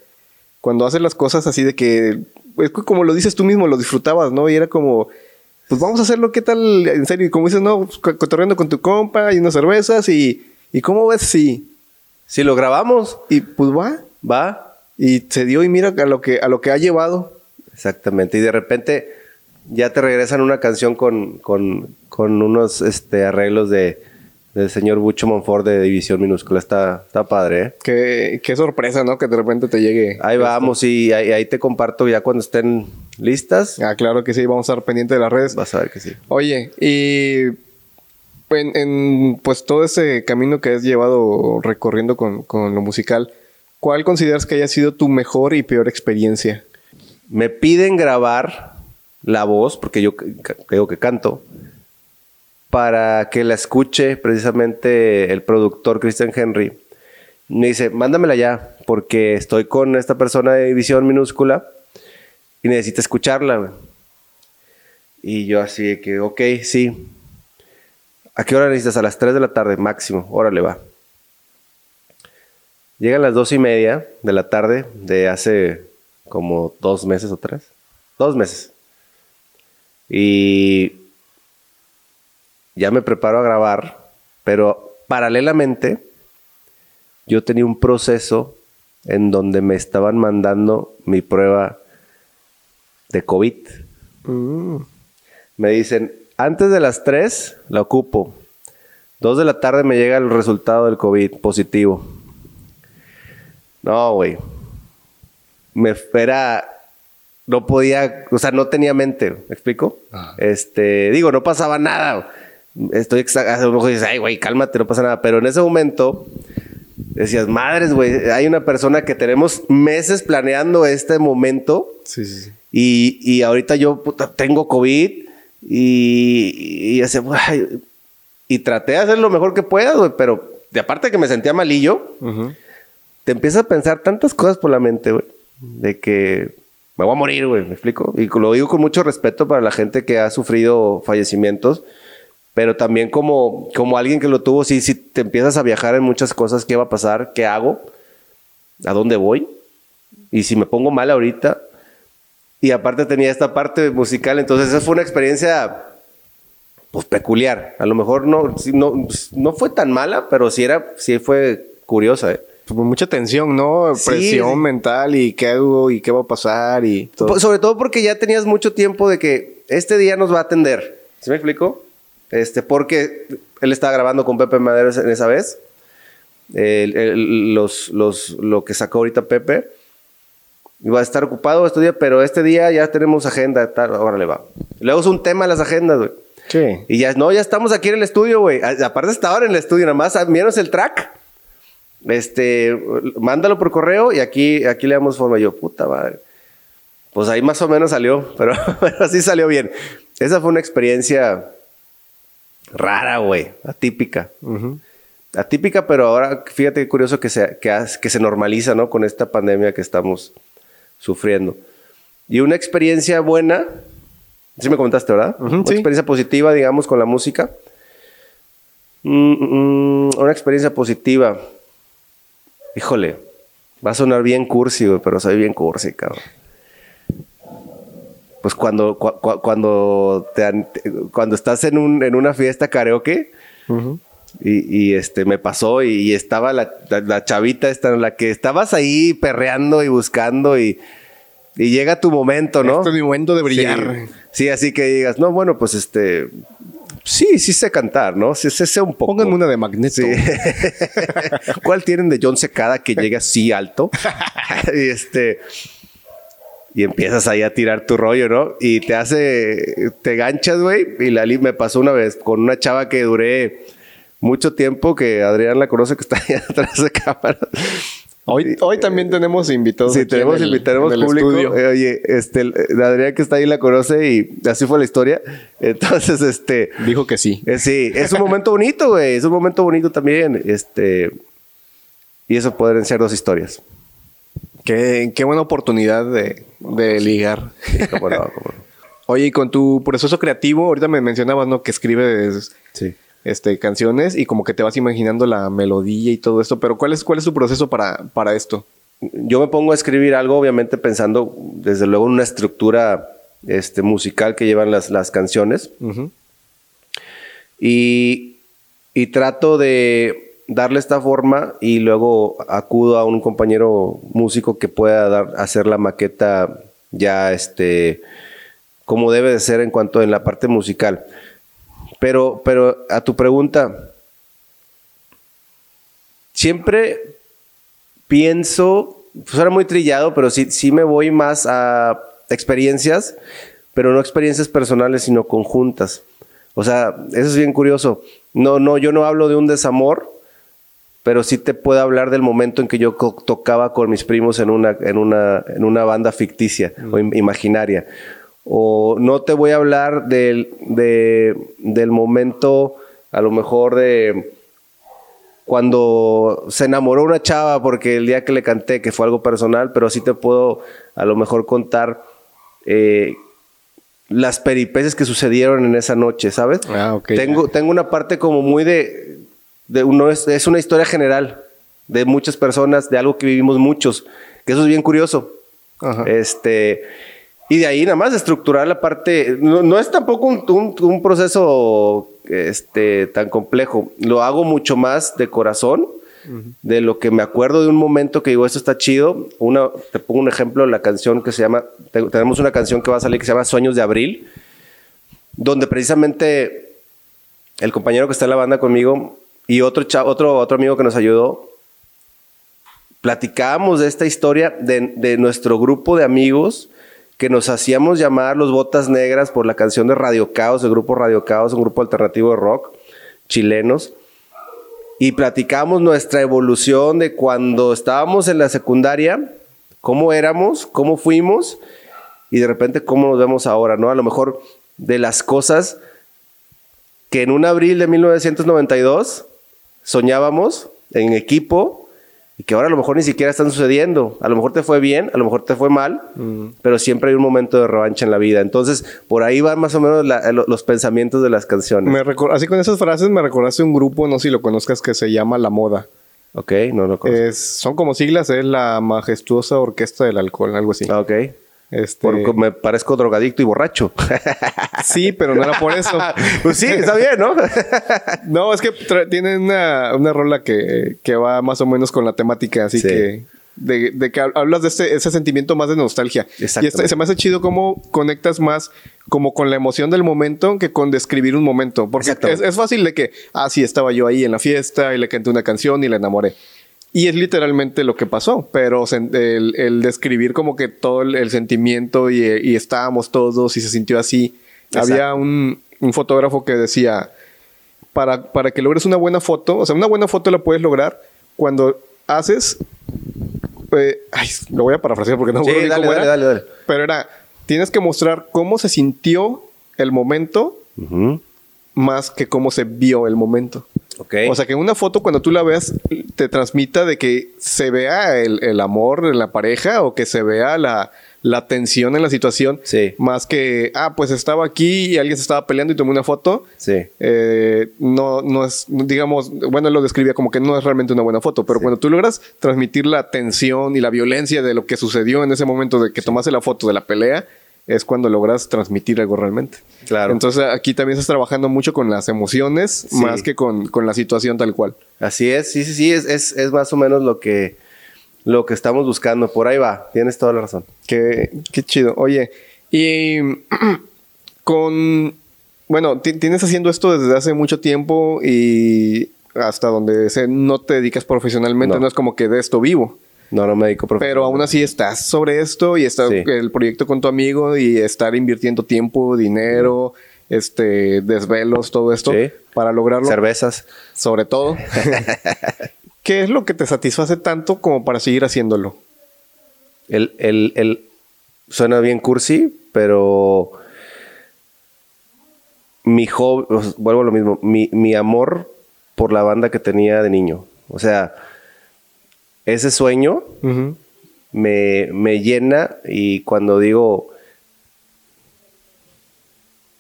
cuando haces las cosas así de que, es como lo dices tú mismo, lo disfrutabas, ¿no? Y era como, pues vamos a hacerlo, ¿qué tal? En serio, y como dices, no, pues, cotorreando con tu compa y unas cervezas y, y ¿cómo ves si... Si lo grabamos. Y pues va. Va. Y se dio y mira a lo que, a lo que ha llevado. Exactamente. Y de repente ya te regresan una canción con, con unos este, arreglos de, del señor Bucho Monfort de División Minúscula. Está, está padre, ¿eh? Qué, qué sorpresa, ¿no? Que de repente te llegue. Ahí vamos y ahí, te comparto ya cuando estén listas. Ah, claro que sí, vamos a estar pendientes de las redes. Vas a ver que sí. Oye, y en, pues todo ese camino que has llevado recorriendo con, con lo musical, ¿cuál consideras que haya sido tu mejor y peor experiencia? Me piden grabar la voz, porque yo creo que canto para que la escuche precisamente el productor Christian Henry. Me dice, mándamela ya, porque estoy con esta persona de división minúscula y necesita escucharla. Y yo así de que, ok, sí. ¿A qué hora necesitas? A las 3 de la tarde, máximo. Órale, va. Llegan las dos y media de la tarde de hace como dos meses o tres. Dos meses. Y ya me preparo a grabar, pero paralelamente yo tenía un proceso en donde me estaban mandando mi prueba de COVID. Mm. Me dicen, antes de las 3 la ocupo. 2 de la tarde me llega el resultado del COVID positivo. No, güey. Me espera. No podía, o sea, no tenía mente, ¿me explico? Ah. Este, digo, no pasaba nada estoy a lo mejor dices, ay, güey, cálmate, no pasa nada. Pero en ese momento decías, madres, güey, hay una persona que tenemos meses planeando este momento. Sí, sí, Y, y ahorita yo tengo COVID y, y, y traté de hacer lo mejor que pueda, güey, pero de aparte que me sentía malillo, te empiezas a pensar tantas cosas por la mente, güey, de que me voy a morir, güey, me explico. Y lo digo con mucho respeto para la gente que ha sufrido fallecimientos pero también como, como alguien que lo tuvo, sí, sí, te empiezas a viajar en muchas cosas, ¿qué va a pasar? ¿Qué hago? ¿A dónde voy? Y si me pongo mal ahorita, y aparte tenía esta parte musical, entonces esa fue una experiencia pues peculiar. A lo mejor no, no, no fue tan mala, pero sí era, sí fue curiosa. ¿eh? Mucha tensión, ¿no? Presión mental y qué hago y qué va a pasar y todo. Sobre todo porque ya tenías mucho tiempo de que este día nos va a atender. ¿Sí me explico? Este, porque él estaba grabando con Pepe Madero en esa vez. los, los, lo que sacó ahorita Pepe. Iba a estar ocupado este día, pero este día ya tenemos agenda, tal, órale va. Luego es un tema las agendas, güey. Sí. Y ya, no, ya estamos aquí en el estudio, güey. Aparte está ahora en el estudio, nada más, menos el track. Este, mándalo por correo y aquí, aquí le damos forma. Yo, puta madre. Pues ahí más o menos salió, pero, pero así salió bien. Esa fue una experiencia rara, güey, atípica. Atípica, pero ahora fíjate qué curioso que se, que, se normaliza, ¿no? Con esta pandemia que estamos sufriendo. Y una experiencia buena, sí me comentaste, ¿verdad? una experiencia positiva, digamos, con la música. Mm, mm, una experiencia positiva. Híjole, va a sonar bien cursi, güey, pero soy bien cursi, cabrón pues cuando, cuando, te, cuando estás en, un, en una fiesta karaoke y, este, me pasó y, estaba la, chavita esta en la que estabas ahí perreando y buscando y, llega tu momento, ¿no? Este es mi momento de brillar. Sí. así que digas, no, bueno, pues este, Sí, sí sé cantar, ¿no? Sí, sé, un poco. Pónganme una de Magneto. ¿Cuál tienen de John Secada que llega así alto? y este y empiezas ahí a tirar tu rollo, ¿no? Y te hace, te ganchas, güey. Y la me pasó una vez con una chava que duré mucho tiempo, que Adrián la conoce, que está ahí atrás de cámara. Hoy, hoy también tenemos invitados. Sí, tenemos invitados público. Eh, oye, este, Adrián que está ahí la conoce y así fue la historia. Entonces, este. Dijo que sí. Eh, sí, es un momento bonito, güey. Es un momento bonito también. Este. Y eso pueden ser dos historias. Qué, qué buena oportunidad de, de ligar. Oye, y con tu proceso creativo, ahorita me mencionabas, ¿no? Que escribes este, canciones y como que te vas imaginando la melodía y todo esto, pero ¿cuál es, cuál es tu proceso para, para esto? Yo me pongo a escribir algo, obviamente pensando, desde luego, en una estructura este, musical que llevan las, las canciones. y, y trato de darle esta forma y luego acudo a un compañero músico que pueda dar, hacer la maqueta ya este como debe de ser en cuanto en la parte musical. Pero, pero a tu pregunta, siempre pienso, pues era muy trillado, pero sí, sí me voy más a experiencias, pero no experiencias personales, sino conjuntas. O sea, eso es bien curioso. No, no, yo no hablo de un desamor, pero sí te puedo hablar del momento en que yo tocaba con mis primos en una, en una, en una banda ficticia o imaginaria. O no te voy a hablar del, del momento, a lo mejor de cuando se enamoró una chava, porque el día que le canté, que fue algo personal, pero sí te puedo a lo mejor contar eh, las peripecias que sucedieron en esa noche, ¿sabes? Ah, tengo, tengo una parte como muy de, de uno es, es, una historia general de muchas personas, de algo que vivimos muchos, que eso es bien curioso. Este, y de ahí nada más estructurar la parte, no, es tampoco un, un, proceso este, tan complejo, lo hago mucho más de corazón. De lo que me acuerdo de un momento que digo, esto está chido. Una, te pongo un ejemplo, la canción que se llama, tenemos una canción que va a salir que se llama Sueños de Abril, donde precisamente el compañero que está en la banda conmigo y otro, otro, otro amigo que nos ayudó, platicábamos de esta historia de, nuestro grupo de amigos que nos hacíamos llamar los Botas Negras por la canción de Radio Caos, el grupo Radio Caos, un grupo alternativo de rock chilenos. Y platicamos nuestra evolución de cuando estábamos en la secundaria, cómo éramos, cómo fuimos y de repente cómo nos vemos ahora, ¿no? A lo mejor de las cosas que en un abril de 1992 soñábamos en equipo y que ahora a lo mejor ni siquiera están sucediendo. A lo mejor te fue bien, a lo mejor te fue mal, mm. pero siempre hay un momento de revancha en la vida. Entonces, por ahí van más o menos los pensamientos de las canciones. Me así con esas frases me recordaste un grupo, no sé si lo conozcas, que se llama La Moda. Ok, no lo conozco. son como siglas, es la majestuosa orquesta del alcohol, algo así. Ah, ok. Este... me parezco drogadicto y borracho. sí, pero no era por eso. pues sí, está bien, ¿no? no, es que tiene una, una rola que, que, va más o menos con la temática, así que... De, que hablas de ese, ese, sentimiento más de nostalgia. Y este, se me hace chido cómo conectas más como con la emoción del momento que con describir un momento. Porque es, es, fácil de que, ah, sí, estaba yo ahí en la fiesta y le canté una canción y la enamoré. Y es literalmente lo que pasó, pero el, describir como que todo el, sentimiento y, estábamos todos y se sintió así. Había un, fotógrafo que decía, para, para que logres una buena foto, o sea, una buena foto la puedes lograr cuando haces... Eh, ay, lo voy a parafrasear porque no sí, dale, cómo dale, Dale, Pero era, tienes que mostrar cómo se sintió el momento más que cómo se vio el momento. O sea, que una foto cuando tú la veas te transmita de que se vea el, amor en la pareja o que se vea la, tensión en la situación. Sí. Más que, ah, pues estaba aquí y alguien se estaba peleando y tomé una foto. Sí. Eh, no, no es, digamos, bueno, lo describía como que no es realmente una buena foto, pero cuando tú logras transmitir la tensión y la violencia de lo que sucedió en ese momento de que tomaste la foto de la pelea, es cuando logras transmitir algo realmente. Claro. Entonces aquí también estás trabajando mucho con las emociones más que con, la situación tal cual. Así es, sí, sí, sí, es, es, más o menos lo que, lo que estamos buscando. Por ahí va, tienes toda la razón. Qué, qué chido. Oye, y con, bueno, tienes haciendo esto desde hace mucho tiempo y hasta donde no te dedicas profesionalmente, no es como que de esto vivo. No, no me dedico Pero aún así estás sobre esto y está el proyecto con tu amigo y estar invirtiendo tiempo, dinero, este, desvelos, todo esto para lograrlo. Cervezas. Sobre todo. ¿Qué es lo que te satisface tanto como para seguir haciéndolo? El, el, el suena bien cursi, pero mi hobby, vuelvo a lo mismo, mi, mi amor por la banda que tenía de niño. O sea, ese sueño me, llena y cuando digo,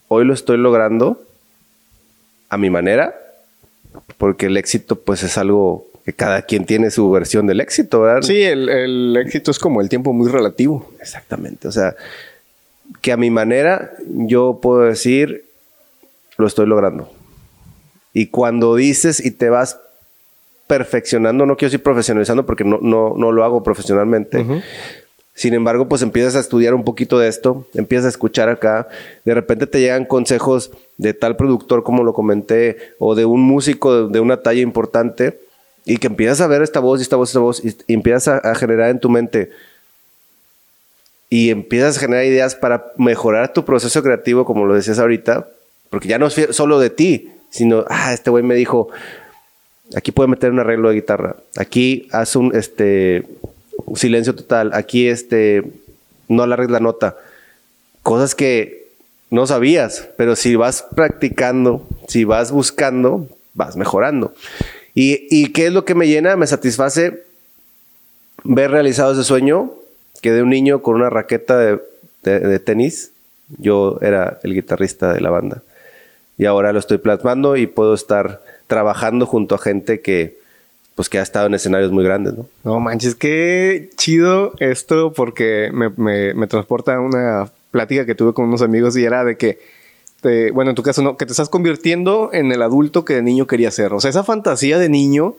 hoy lo estoy logrando a mi manera, porque el éxito pues es algo que cada quien tiene su versión del éxito, ¿verdad? Sí, el, el éxito es como el tiempo muy relativo. Exactamente, o sea, que a mi manera yo puedo decir, lo estoy logrando. Y cuando dices y te vas perfeccionando, no quiero decir profesionalizando porque no, no, no lo hago profesionalmente, Sin embargo, pues empiezas a estudiar un poquito de esto, empiezas a escuchar acá, de repente te llegan consejos de tal productor como lo comenté, o de un músico de una talla importante, y que empiezas a ver esta voz y esta voz, esta voz, y, empiezas a, generar en tu mente, y empiezas a generar ideas para mejorar tu proceso creativo, como lo decías ahorita, porque ya no es solo de ti, sino, ah, este güey me dijo, aquí puede meter un arreglo de guitarra, aquí haz un, este, silencio total, aquí este, no alargues la nota. Cosas que no sabías, pero si vas practicando, si vas buscando, vas mejorando. ¿Y, qué es lo que me llena? Me satisface ver realizado ese sueño, que de un niño con una raqueta de tenis, yo era el guitarrista de la banda. Y ahora lo estoy plasmando y puedo estar trabajando junto a gente que, pues que ha estado en escenarios muy grandes, ¿no? No manches, qué chido esto porque me, me, transporta a una plática que tuve con unos amigos y era de que, bueno, en tu caso no, que te estás convirtiendo en el adulto que de niño quería ser. O sea, esa fantasía de niño,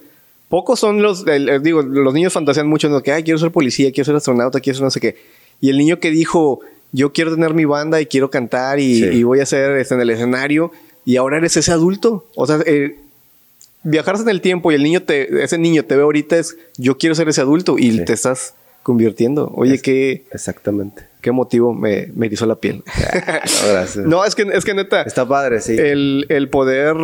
pocos son los, digo, los niños fantasean mucho en que, ay, quiero ser policía, quiero ser astronauta, quiero ser no sé qué. Y el niño que dijo, yo quiero tener mi banda y quiero cantar y, voy a hacer esto en el escenario, y ahora eres ese adulto. O sea, eh, viajarse en el tiempo y el niño te, ese niño te ve ahorita es yo quiero ser ese adulto y te estás convirtiendo. Oye, qué. Exactamente. Qué motivo me, me erizó la piel. no, gracias. no, es que, es que neta. Está padre, sí. El, poder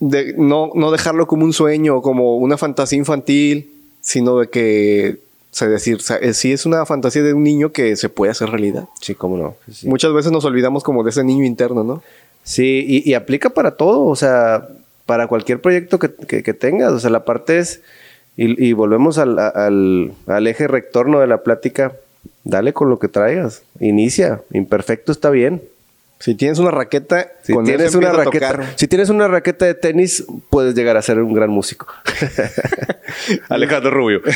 de no, no dejarlo como un sueño, como una fantasía infantil, sino de que o sea, decir, o sí es una fantasía de un niño que se puede hacer realidad. Sí, cómo no. Muchas veces nos olvidamos como de ese niño interno, ¿no? Sí, y, y, aplica para todo. O sea, para cualquier proyecto que, tengas. O sea, la parte es, y, volvemos al, al, eje rectorno de la plática, dale con lo que traigas, inicia, imperfecto está bien. Si tienes una raqueta, si tienes una raqueta, si tienes una raqueta de tenis, puedes llegar a ser un gran músico. Alejandro Rubio.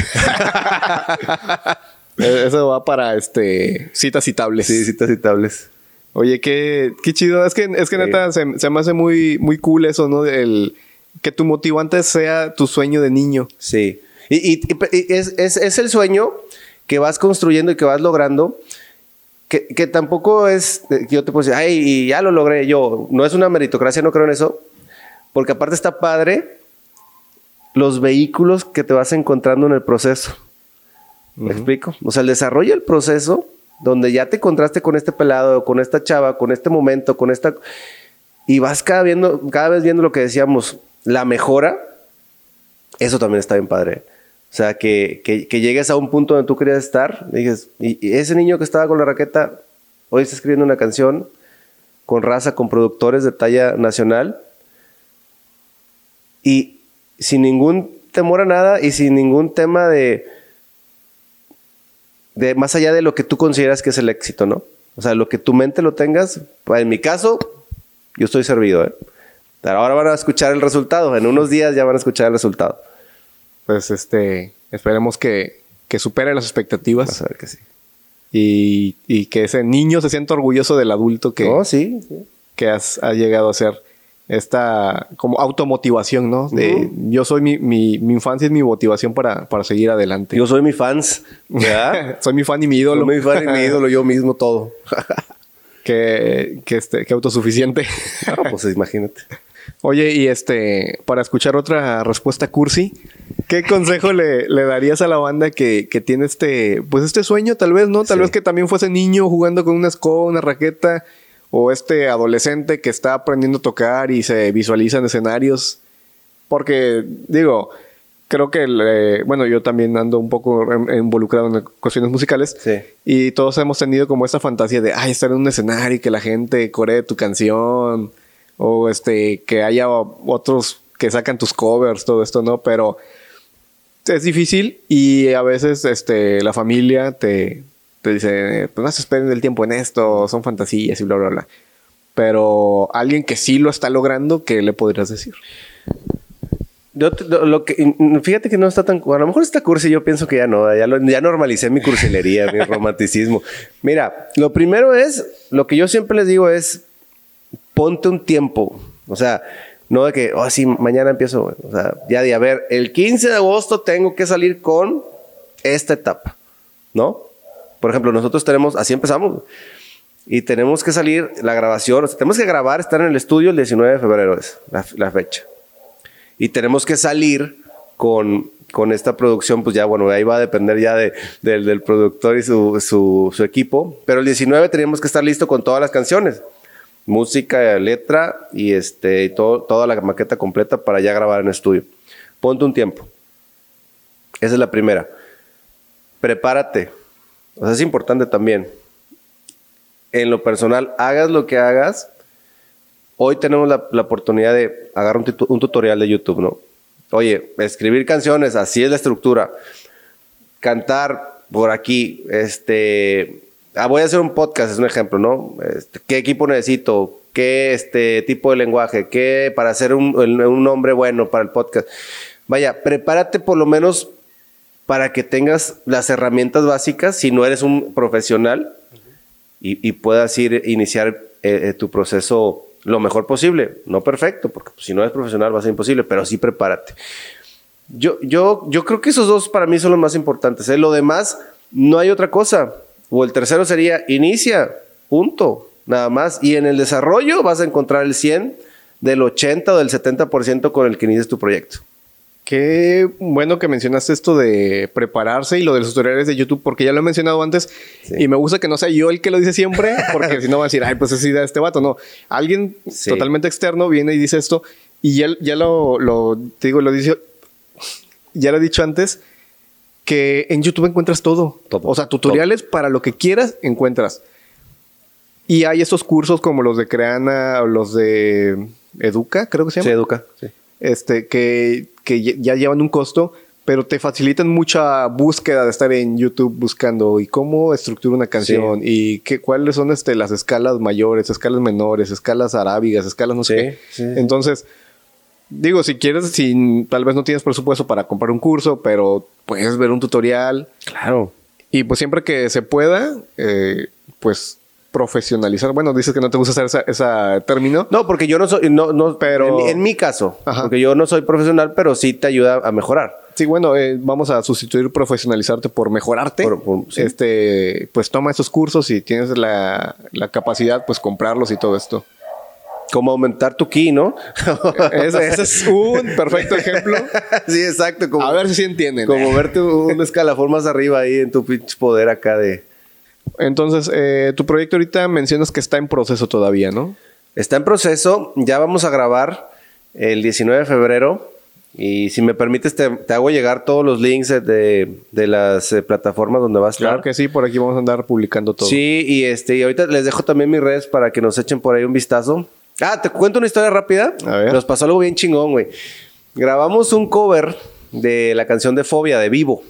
Eso va para este citas citables. Sí, citas citables. Oye, qué, qué chido. Es que, es que neta, se, me hace muy, muy cool eso, ¿no? El, que tu motivante sea tu sueño de niño. Sí. Y, es, el sueño que vas construyendo y que vas logrando. Que, que tampoco es yo te puedo decir, ay, y ya lo logré yo. No es una meritocracia, no creo en eso. Porque aparte está padre los vehículos que te vas encontrando en el proceso. ¿Me explico? O sea, el desarrollo del proceso donde ya te encontraste con este pelado, con esta chava, con este momento, con esta... Y vas cada, viendo, vez viendo lo que decíamos, la mejora, eso también está bien padre. O sea, que, que, llegues a un punto donde tú querías estar, y dices, y, ese niño que estaba con la raqueta, hoy está escribiendo una canción con raza, con productores de talla nacional, y sin ningún temor a nada y sin ningún tema de de más allá de lo que tú consideras que es el éxito, ¿no? O sea, lo que tu mente lo tengas, pues, en mi caso, yo estoy servido, ¿eh? ahora van a escuchar el resultado, en unos días ya van a escuchar el resultado. Pues este, esperemos que, que supere las expectativas. a ver que sí. Y, y, que ese niño se sienta orgulloso del adulto que, oh, sí, que has, ha llegado a ser esta como automotivación, ¿no? De yo soy mi, mi, mi, infancia es mi motivación para, para seguir adelante. Yo soy mi fans, soy mi fan y mi ídolo. Soy mi fan y mi ídolo, yo mismo todo. que, que, este, que autosuficiente. Ah, pues imagínate. Oye, y este, para escuchar otra respuesta cursi, ¿qué consejo le, le, darías a la banda que, que, tiene este, pues este sueño, tal vez, ¿no? Tal vez que también fuese niño jugando con una escoba, una raqueta, o este adolescente que está aprendiendo a tocar y se visualiza en escenarios. Porque, digo, creo que, bueno, yo también ando un poco involucrado en cuestiones musicales. Y todos hemos tenido como esta fantasía de, ay, estar en un escenario y que la gente coree tu canción. O este, que haya otros que sacan tus covers, todo esto, ¿no? Pero es difícil y a veces este, la familia te, te dice, pues no se esperen el tiempo en esto, son fantasías y bla, bla, bla. Pero alguien que sí lo está logrando, ¿qué le podrías decir? Yo lo, que, fíjate que no está tan. A lo mejor está cursi, yo pienso que ya no. Ya, ya normalicé mi cursilería, mi romanticismo. Mira, lo primero es, lo que yo siempre les digo es, ponte un tiempo. O sea, no de que, oh, sí, mañana empiezo. O sea, ya de, a ver, el 15 de agosto tengo que salir con esta etapa. ¿no? Por ejemplo, nosotros tenemos, así empezamos, y tenemos que salir la grabación, tenemos que grabar, estar en el estudio el 19 de febrero, es la, fecha. Y tenemos que salir con, con, esta producción, pues ya, bueno, ahí va a depender ya de, del productor y su, su, su, equipo, pero el 19 teníamos que estar listo con todas las canciones, música, letra y este, todo, toda la maqueta completa para ya grabar en estudio. Ponte un tiempo. Esa es la primera. Prepárate. O sea, es importante también en lo personal, hagas lo que hagas, hoy tenemos la, oportunidad de agarrar un, tutorial de YouTube, ¿no? Oye, escribir canciones, así es la estructura. Cantar por aquí, este, ah, voy a hacer un podcast, es un ejemplo, ¿no? Este, ¿Qué equipo necesito? ¿Qué este, tipo de lenguaje? ¿Qué para ser un, un nombre bueno para el podcast? Vaya, prepárate por lo menos para que tengas las herramientas básicas si no eres un profesional y, puedas ir, iniciar eh, eh, tu proceso lo mejor posible. No perfecto, porque pues, si no eres profesional va a ser imposible, pero sí prepárate. Yo, yo, yo creo que esos dos para mí son los más importantes. ¿eh? Lo demás, no hay otra cosa. O el tercero sería, inicia, punto, nada más. Y en el desarrollo vas a encontrar el 100 del 80 o del 70% con el que inicies tu proyecto. Qué bueno que mencionaste esto de prepararse y lo de los tutoriales de YouTube, porque ya lo he mencionado antes y me gusta que no sea yo el que lo dice siempre, porque si no va a decir, ay, pues es idea de este vato. No, alguien totalmente externo viene y dice esto y ya, ya lo, lo, te digo, lo dice, ya lo he dicho antes, que en YouTube encuentras todo. o sea, tutoriales para lo que quieras encuentras. Y hay estos cursos como los de Creana o los de Educa, creo que se llama. Sí, Educa, sí este, que, ya llevan un costo, pero te facilitan mucha búsqueda de estar en YouTube buscando y cómo estructura una canción y qué, cuáles son este, las escalas mayores, escalas menores, escalas arábigas, escalas no sé Entonces, digo, si quieres, si tal vez no tienes presupuesto para comprar un curso, pero puedes ver un tutorial. Claro. Y pues siempre que se pueda, eh, pues profesionalizar. Bueno, dices que no te gusta hacer ese término. No, porque yo no soy, no, no, pero en, mi caso, porque yo no soy profesional, pero sí te ayuda a mejorar. Sí, bueno, eh, vamos a sustituir profesionalizarte por mejorarte. Este, pues toma esos cursos y tienes la, la capacidad, pues comprarlos y todo esto. Como aumentar tu ki, ¿no? ese, es un perfecto ejemplo. sí, exacto. Como, a ver si entienden. Como verte un escalafón más arriba ahí en tu pinche poder acá de entonces, eh, tu proyecto ahorita mencionas que está en proceso todavía, ¿no? Está en proceso, ya vamos a grabar el 19 de febrero. Y si me permites, te, hago llegar todos los links de, las eh, plataformas donde va a estar. Claro que sí, por aquí vamos a andar publicando todo. Sí, y este, y ahorita les dejo también mis redes para que nos echen por ahí un vistazo. Ah, te cuento una historia rápida. A ver. Nos pasó algo bien chingón, güey. Grabamos un cover de la canción de Fobia de Vivo.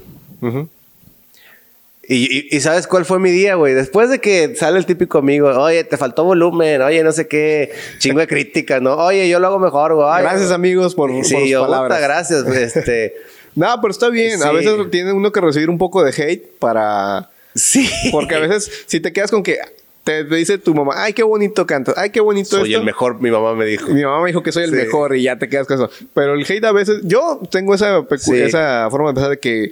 Y, sabes cuál fue mi día, güey. Después de que sale el típico amigo, oye, te faltó volumen, oye, no sé qué, chingo de crítica, ¿no? Oye, yo lo hago mejor, güey. Gracias, amigos, por, sí, por yo, palabras. gracias, este. no, pero está bien. A veces tiene uno que recibir un poco de hate para. Sí. Porque a veces, si te quedas con que te dice tu mamá, ay, qué bonito cantas, ay, qué bonito Soy el mejor, mi mamá me dijo. Mi mamá me dijo que soy el mejor y ya te quedas con eso. Pero el hate a veces, yo tengo esa, esa forma de pensar de que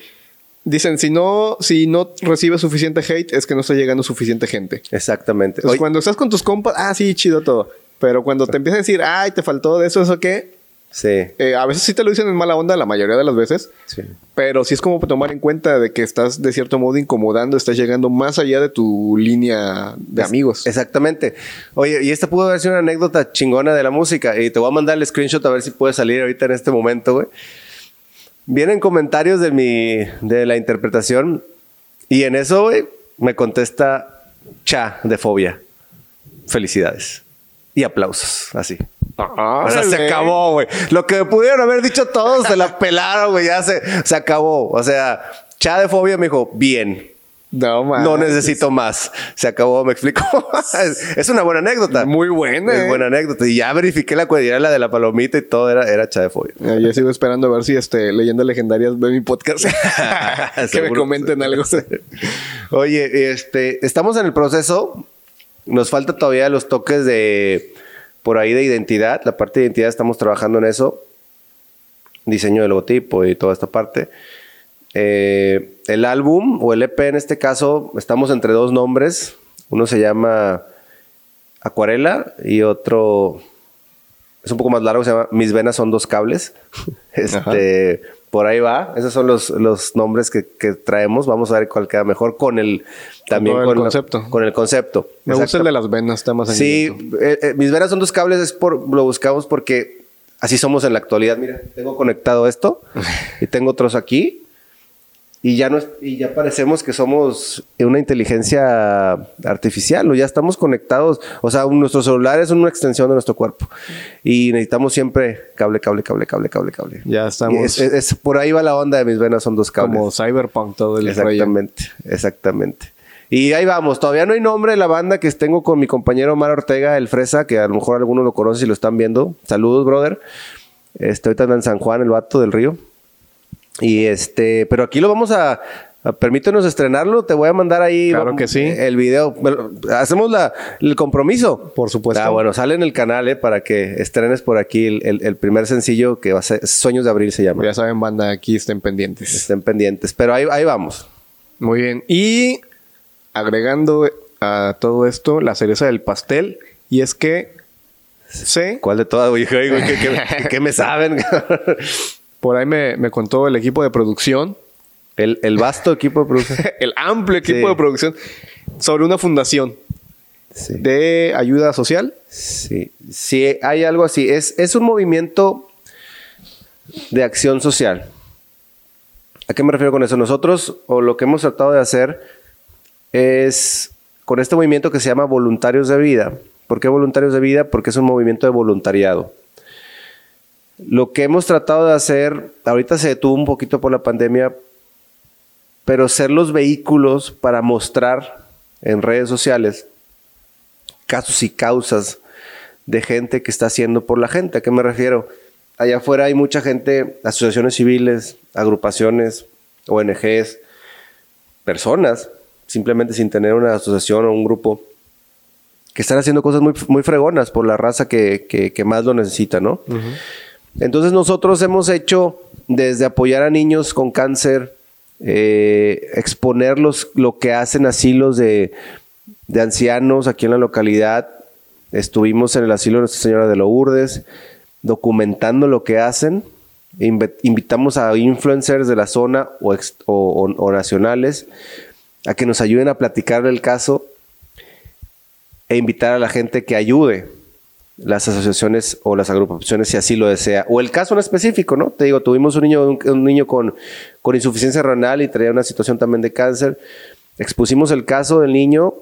Dicen, si no, si no recibes suficiente hate, es que no está llegando suficiente gente. Exactamente. Entonces, cuando estás con tus compas, ah, sí, chido todo. Pero cuando te empiezan a decir, ay, te faltó de eso, eso qué. Sí. Eh, a veces sí te lo dicen en mala onda, la mayoría de las veces. Sí. Pero sí es como tomar en cuenta de que estás de cierto modo incomodando, estás llegando más allá de tu línea de amigos. Exactamente. Oye, y esta pudo haber sido una anécdota chingona de la música. Y te voy a mandar el screenshot a ver si puede salir ahorita en este momento, güey. Vienen comentarios de mi, de la interpretación y en eso, güey, me contesta Cha de Fobia. Felicidades. Y aplausos, así. o sea, se acabó, güey. Lo que pudieron haber dicho todos se la pelaron, güey. Ya se, se acabó. O sea, Cha de Fobia me dijo, bien. No, No necesito más. Se acabó, me explico. es, una buena anécdota. Muy buena. Es buena anécdota. Y ya verifiqué la cuadrilla, la de la palomita y todo era, era Chadefobia. Yo sigo esperando a ver si este, leyendas legendarias ve mi podcast. que me comenten algo. Oye, este, estamos en el proceso. Nos falta todavía los toques de por ahí de identidad. La parte de identidad estamos trabajando en eso. Diseño de logotipo y toda esta parte. Eh, el álbum o el EP en este caso, estamos entre dos nombres. Uno se llama Acuarela y otro es un poco más largo, se llama Mis venas son dos cables. este, por ahí va. Esos son los, los nombres que, traemos. Vamos a ver cuál queda mejor con el también con, el concepto. con el concepto. Me gusta el de las venas, está más Sí, eh, eh, mis venas son dos cables, es por lo buscamos porque así somos en la actualidad. Mira, tengo conectado esto y tengo otros aquí y ya, no y ya parecemos que somos una inteligencia artificial o ya estamos conectados. O sea, nuestros celulares son una extensión de nuestro cuerpo y necesitamos siempre cable, cable, cable, cable, cable, cable. Ya estamos. Es, por ahí va la onda de mis venas, son dos cables. Como Cyberpunk, todo el Exactamente, exactamente. Y ahí vamos, todavía no hay nombre de la banda que tengo con mi compañero Omar Ortega, el Fresa, que a lo mejor algunos lo conocen si lo están viendo. Saludos, brother. Estoy ahorita en San Juan, el vato del río. Y este, pero aquí lo vamos a, permítenos estrenarlo, te voy a mandar ahí claro que sí. el video. Hacemos la, el compromiso. Por supuesto. Ah, bueno, sale en el canal eh, para que estrenes por aquí el, primer sencillo que va a ser Sueños de Abril se llama. Ya saben, banda, aquí estén pendientes. Estén pendientes, pero ahí, ahí vamos. Muy bien. Y agregando a todo esto la cereza del pastel, y es que sé. ¿Cuál de todas, güey? qué me saben? Por ahí me, contó el equipo de producción. El, vasto equipo de producción. el amplio equipo de producción sobre una fundación de ayuda social. Sí, sí, hay algo así. Es, es un movimiento de acción social. ¿A qué me refiero con eso? Nosotros, o lo que hemos tratado de hacer, es con este movimiento que se llama Voluntarios de Vida. ¿Por qué Voluntarios de Vida? Porque es un movimiento de voluntariado. Lo que hemos tratado de hacer, ahorita se detuvo un poquito por la pandemia, pero ser los vehículos para mostrar en redes sociales casos y causas de gente que está haciendo por la gente. ¿A qué me refiero? Allá afuera hay mucha gente, asociaciones civiles, agrupaciones, ONGs, personas, simplemente sin tener una asociación o un grupo, que están haciendo cosas muy, muy fregonas por la raza que, más lo necesita, ¿no? Entonces nosotros hemos hecho desde apoyar a niños con cáncer, eh, exponerlos lo que hacen asilos de, de, ancianos aquí en la localidad. Estuvimos en el asilo de Nuestra Señora de Lourdes documentando lo que hacen. Invitamos a influencers de la zona o, o nacionales a que nos ayuden a platicar del caso e invitar a la gente que ayude las asociaciones o las agrupaciones si así lo desea. O el caso en específico, ¿no? Te digo, tuvimos un niño, un, niño con, con, insuficiencia renal y traía una situación también de cáncer. Expusimos el caso del niño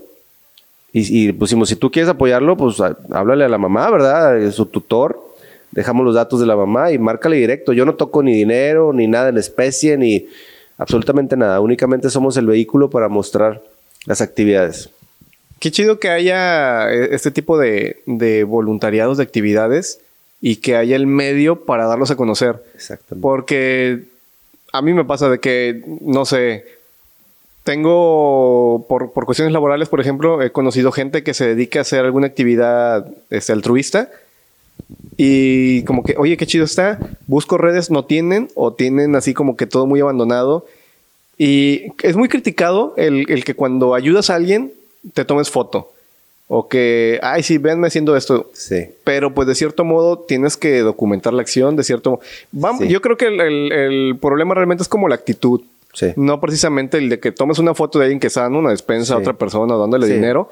y, pusimos, si tú quieres apoyarlo, pues háblale a la mamá, ¿verdad? Su tutor. Dejamos los datos de la mamá y márcale directo. Yo no toco ni dinero, ni nada en especie, ni absolutamente nada. Únicamente somos el vehículo para mostrar las actividades. Qué chido que haya eh, este tipo de, voluntariados, de actividades y que haya el medio para darlos a conocer. Exactamente. Porque a mí me pasa de que, no sé, tengo, por, cuestiones laborales, por ejemplo, he conocido gente que se dedica a hacer alguna actividad este, altruista y como que, oye, qué chido está, busco redes, no tienen o tienen así como que todo muy abandonado. Y es muy criticado el, el que cuando ayudas a alguien te tomes foto. O que, ay, sí, venme haciendo esto. Sí. Pero pues de cierto modo tienes que documentar la acción, de cierto Vamos, Yo creo que el, problema realmente es como la actitud. Sí. No precisamente el de que tomes una foto de alguien que está dando una despensa a otra persona o dándole dinero.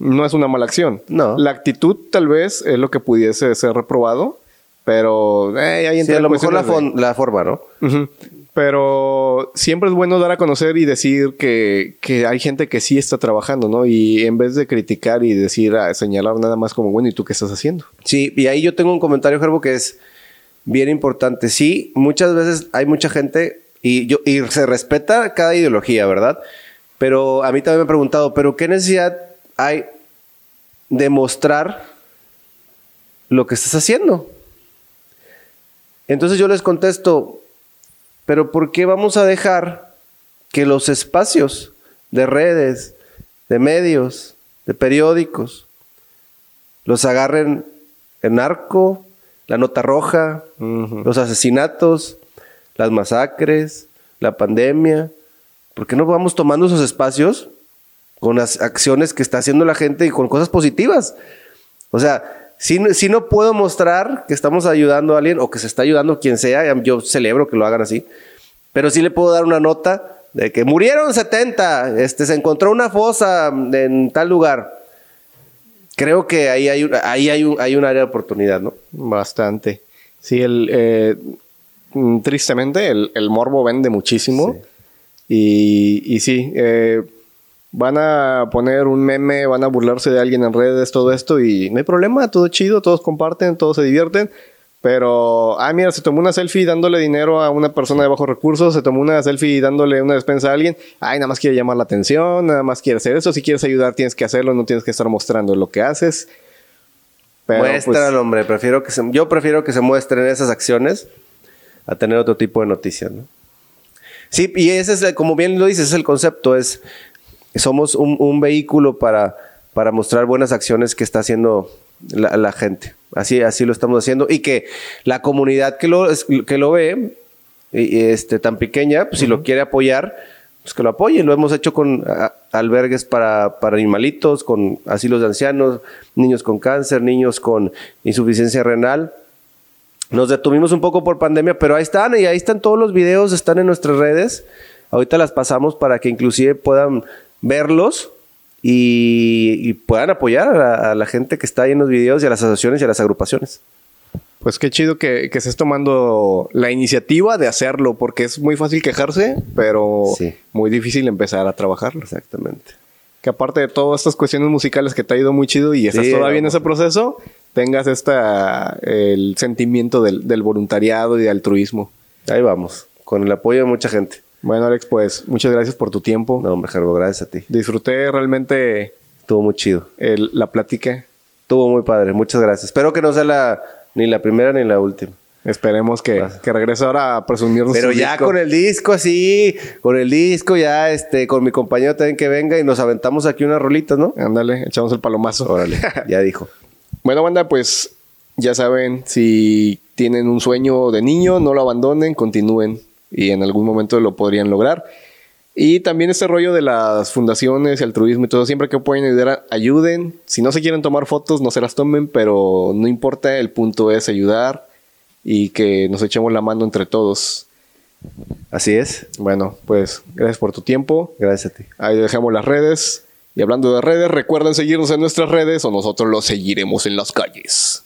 No es una mala acción. No. La actitud tal vez es lo que pudiese ser reprobado. Pero eh, ahí sí, a lo mejor la, la, forma, ¿no? Pero siempre es bueno dar a conocer y decir que, hay gente que sí está trabajando, ¿no? Y en vez de criticar y decir, ah, señalar nada más como, bueno, ¿y tú qué estás haciendo? Sí, y ahí yo tengo un comentario, Gerbo, que es bien importante. Sí, muchas veces hay mucha gente y, yo, y se respeta cada ideología, ¿verdad? Pero a mí también me he preguntado, ¿pero qué necesidad hay de mostrar lo que estás haciendo? Entonces yo les contesto, pero ¿por qué vamos a dejar que los espacios de redes, de medios, de periódicos, los agarren el narco, la nota roja, los asesinatos, las masacres, la pandemia. ¿Por qué no vamos tomando esos espacios con las acciones que está haciendo la gente y con cosas positivas? O sea, si, si no puedo mostrar que estamos ayudando a alguien o que se está ayudando quien sea, yo celebro que lo hagan así, pero sí le puedo dar una nota de que murieron 70, este, se encontró una fosa en tal lugar. Creo que ahí hay, ahí hay, un, hay un área de oportunidad, ¿no? Bastante. Sí, el, eh, tristemente el, morbo vende muchísimo. Y, y, sí, eh, van a poner un meme, van a burlarse de alguien en redes, todo esto, y no hay problema, todo chido, todos comparten, todos se divierten. Pero, ah, mira, se tomó una selfie dándole dinero a una persona de bajos recursos, se tomó una selfie dándole una despensa a alguien. Ay, nada más quiere llamar la atención, nada más quiere hacer eso. Si quieres ayudar, tienes que hacerlo, no tienes que estar mostrando lo que haces. Pero, Muéstralo, pues, hombre. Prefiero que yo prefiero que se muestren esas acciones a tener otro tipo de noticias, ¿no? Sí, y ese es, como bien lo dices, es el concepto, es somos un, vehículo para, para mostrar buenas acciones que está haciendo la, gente. Así, así lo estamos haciendo. Y que la comunidad que lo, que lo ve, este, tan pequeña, pues, si lo quiere apoyar, pues que lo apoye. Lo hemos hecho con albergues para, para animalitos, con asilos de ancianos, niños con cáncer, niños con insuficiencia renal. Nos detuvimos un poco por pandemia, pero ahí están y ahí están todos los videos, están en nuestras redes. Ahorita las pasamos para que inclusive puedan verlos y, puedan apoyar a la, gente que está ahí en los videos y a las asociaciones y a las agrupaciones. Pues qué chido que, que estés tomando la iniciativa de hacerlo, porque es muy fácil quejarse, pero muy difícil empezar a trabajarlo. Exactamente. Que aparte de todas estas cuestiones musicales que te ha ido muy chido y estás todavía en ese proceso, tengas esta, el sentimiento del, del voluntariado y de altruismo. Ahí vamos, con el apoyo de mucha gente. Bueno, Alex, pues muchas gracias por tu tiempo. No, hombre, gracias a ti. Disfruté realmente. Estuvo muy chido. la plática. Estuvo muy padre, muchas gracias. Espero que no sea la, ni la primera ni la última. Esperemos que, que regrese ahora a presumirnos. Pero ya con el disco así, con el disco ya, este, con mi compañero también que venga y nos aventamos aquí unas rolitas, ¿no? Ándale, echamos el palomazo. Órale, ya dijo. Bueno, banda, pues ya saben, si tienen un sueño de niño, no lo abandonen, continúen y en algún momento lo podrían lograr. Y también este rollo de las fundaciones, el altruismo y todo, siempre que pueden ayudar, ayuden. Si no se quieren tomar fotos, no se las tomen, pero no importa, el punto es ayudar y que nos echemos la mano entre todos. Así es. Bueno, pues gracias por tu tiempo. Gracias a ti. Ahí dejamos las redes. Y hablando de redes, recuerden seguirnos en nuestras redes o nosotros los seguiremos en las calles.